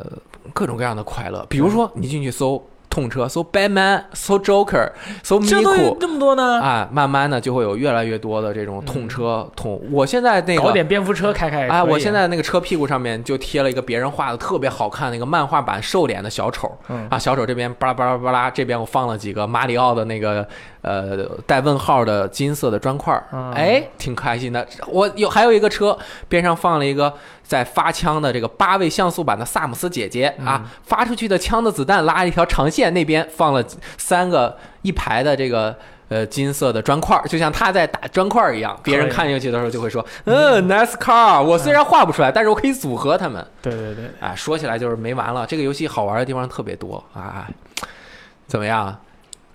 各种各样的快乐。比如说，你进去搜痛车，so Batman，so Joker，so 这都有 Miku 这么多呢？啊，慢慢的就会有越来越多的这种痛车痛。我现在那个。搞点蝙蝠车开开也哎，我现在那个车屁股上面就贴了一个别人画的特别好看的一个漫画版瘦脸的小丑，嗯啊，小丑这边巴拉巴拉巴拉，这边我放了几个马里奥的那个呃带问号的金色的砖块儿，嗯哎，挺开心的。我有还有一个车边上放了一个在发枪的这个八位像素版的萨姆斯姐姐啊，嗯发出去的枪的子弹拉一条长线，那边放了三个一排的这个。呃，金色的砖块儿，就像他在打砖块儿一样，别人看进去的时候就会说：“嗯，nice car。”我虽然画不出来，但是我可以组合他们。对对对，啊，说起来就是没完了。这个游戏好玩的地方特别多啊，怎么样？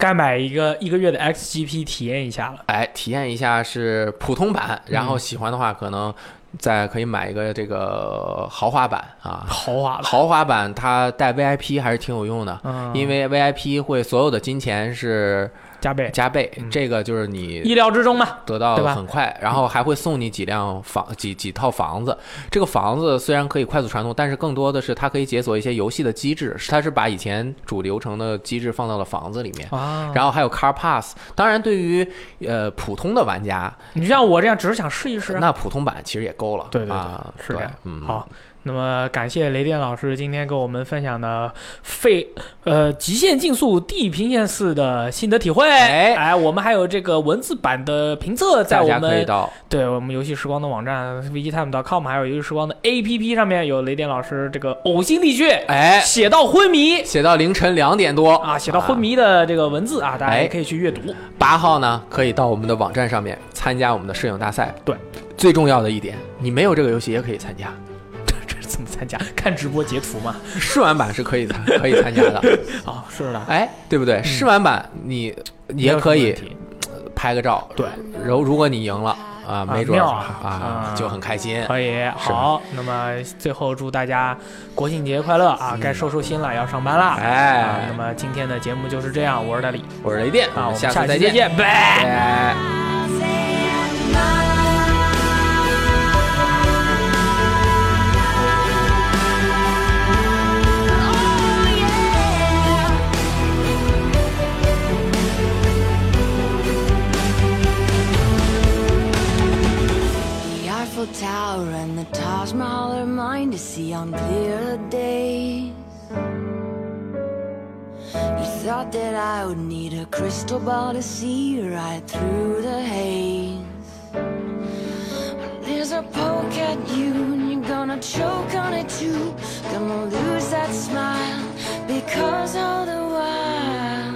该买一个一个月的 XGP 体验一下了。哎，体验一下是普通版，然嗯后喜欢的话可能再可以买一个这个豪华版啊。豪华了，豪华版它带 VIP 还是挺有用的，嗯，因为 VIP 会所有的金钱是加倍，加倍，嗯这个就是你意料之中嘛。得到很快，然后还会送你几辆房几几套房子。这个房子虽然可以快速传送，但是更多的是它可以解锁一些游戏的机制，它是把以前主流程的机制放到了房子里面。啊，然后还有 Car Pass，当然对于呃普通的玩家，你就像我这样，只是想试一试啊。那普通版其实也够了。对对对啊，对是这样嗯，好，那么感谢雷电老师今天跟我们分享的废呃极限竞速地平线四的心得体会。哎哎，我们还有这个文字版的评测，在我们对我们游戏时光的网站 vgtime.com，还有游戏时光的 APP 上面有雷电老师这个呕心沥血、哎写到昏迷写到凌晨两点多啊，写到昏。迷的这个文字啊，大家哎也可以去阅读。八号呢，可以到我们的网站上面参加我们的摄影大赛。对，最重要的一点，你没有这个游戏也可以参加。怎么参加？看直播截图嘛？试玩版是可以参 可以参加的，啊，是的，哎，对不对？试玩版你你也可以拍个照，对，然后如果你赢了啊，没准啊啊啊就很开心。可以，好，那么最后祝大家国庆节快乐啊！该收收心了，要上班啦。啊，哎那，么今天的节目就是这样，我是大力我是雷电，啊，我们下下次再见。期再见，拜。拜。Tower and the Taj Mahal are mine to see on clear days. You thought that I would need a crystal ball to see right through the haze. Well, there's a poke at you, and you're gonna choke on it too. Gonna lose that smile because all the while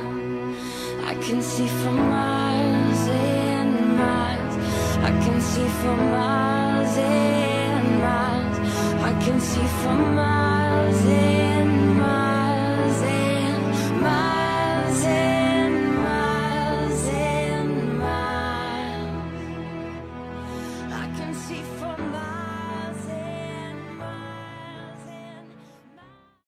I can see and miles. I can see for miles and miles. I can see for miles.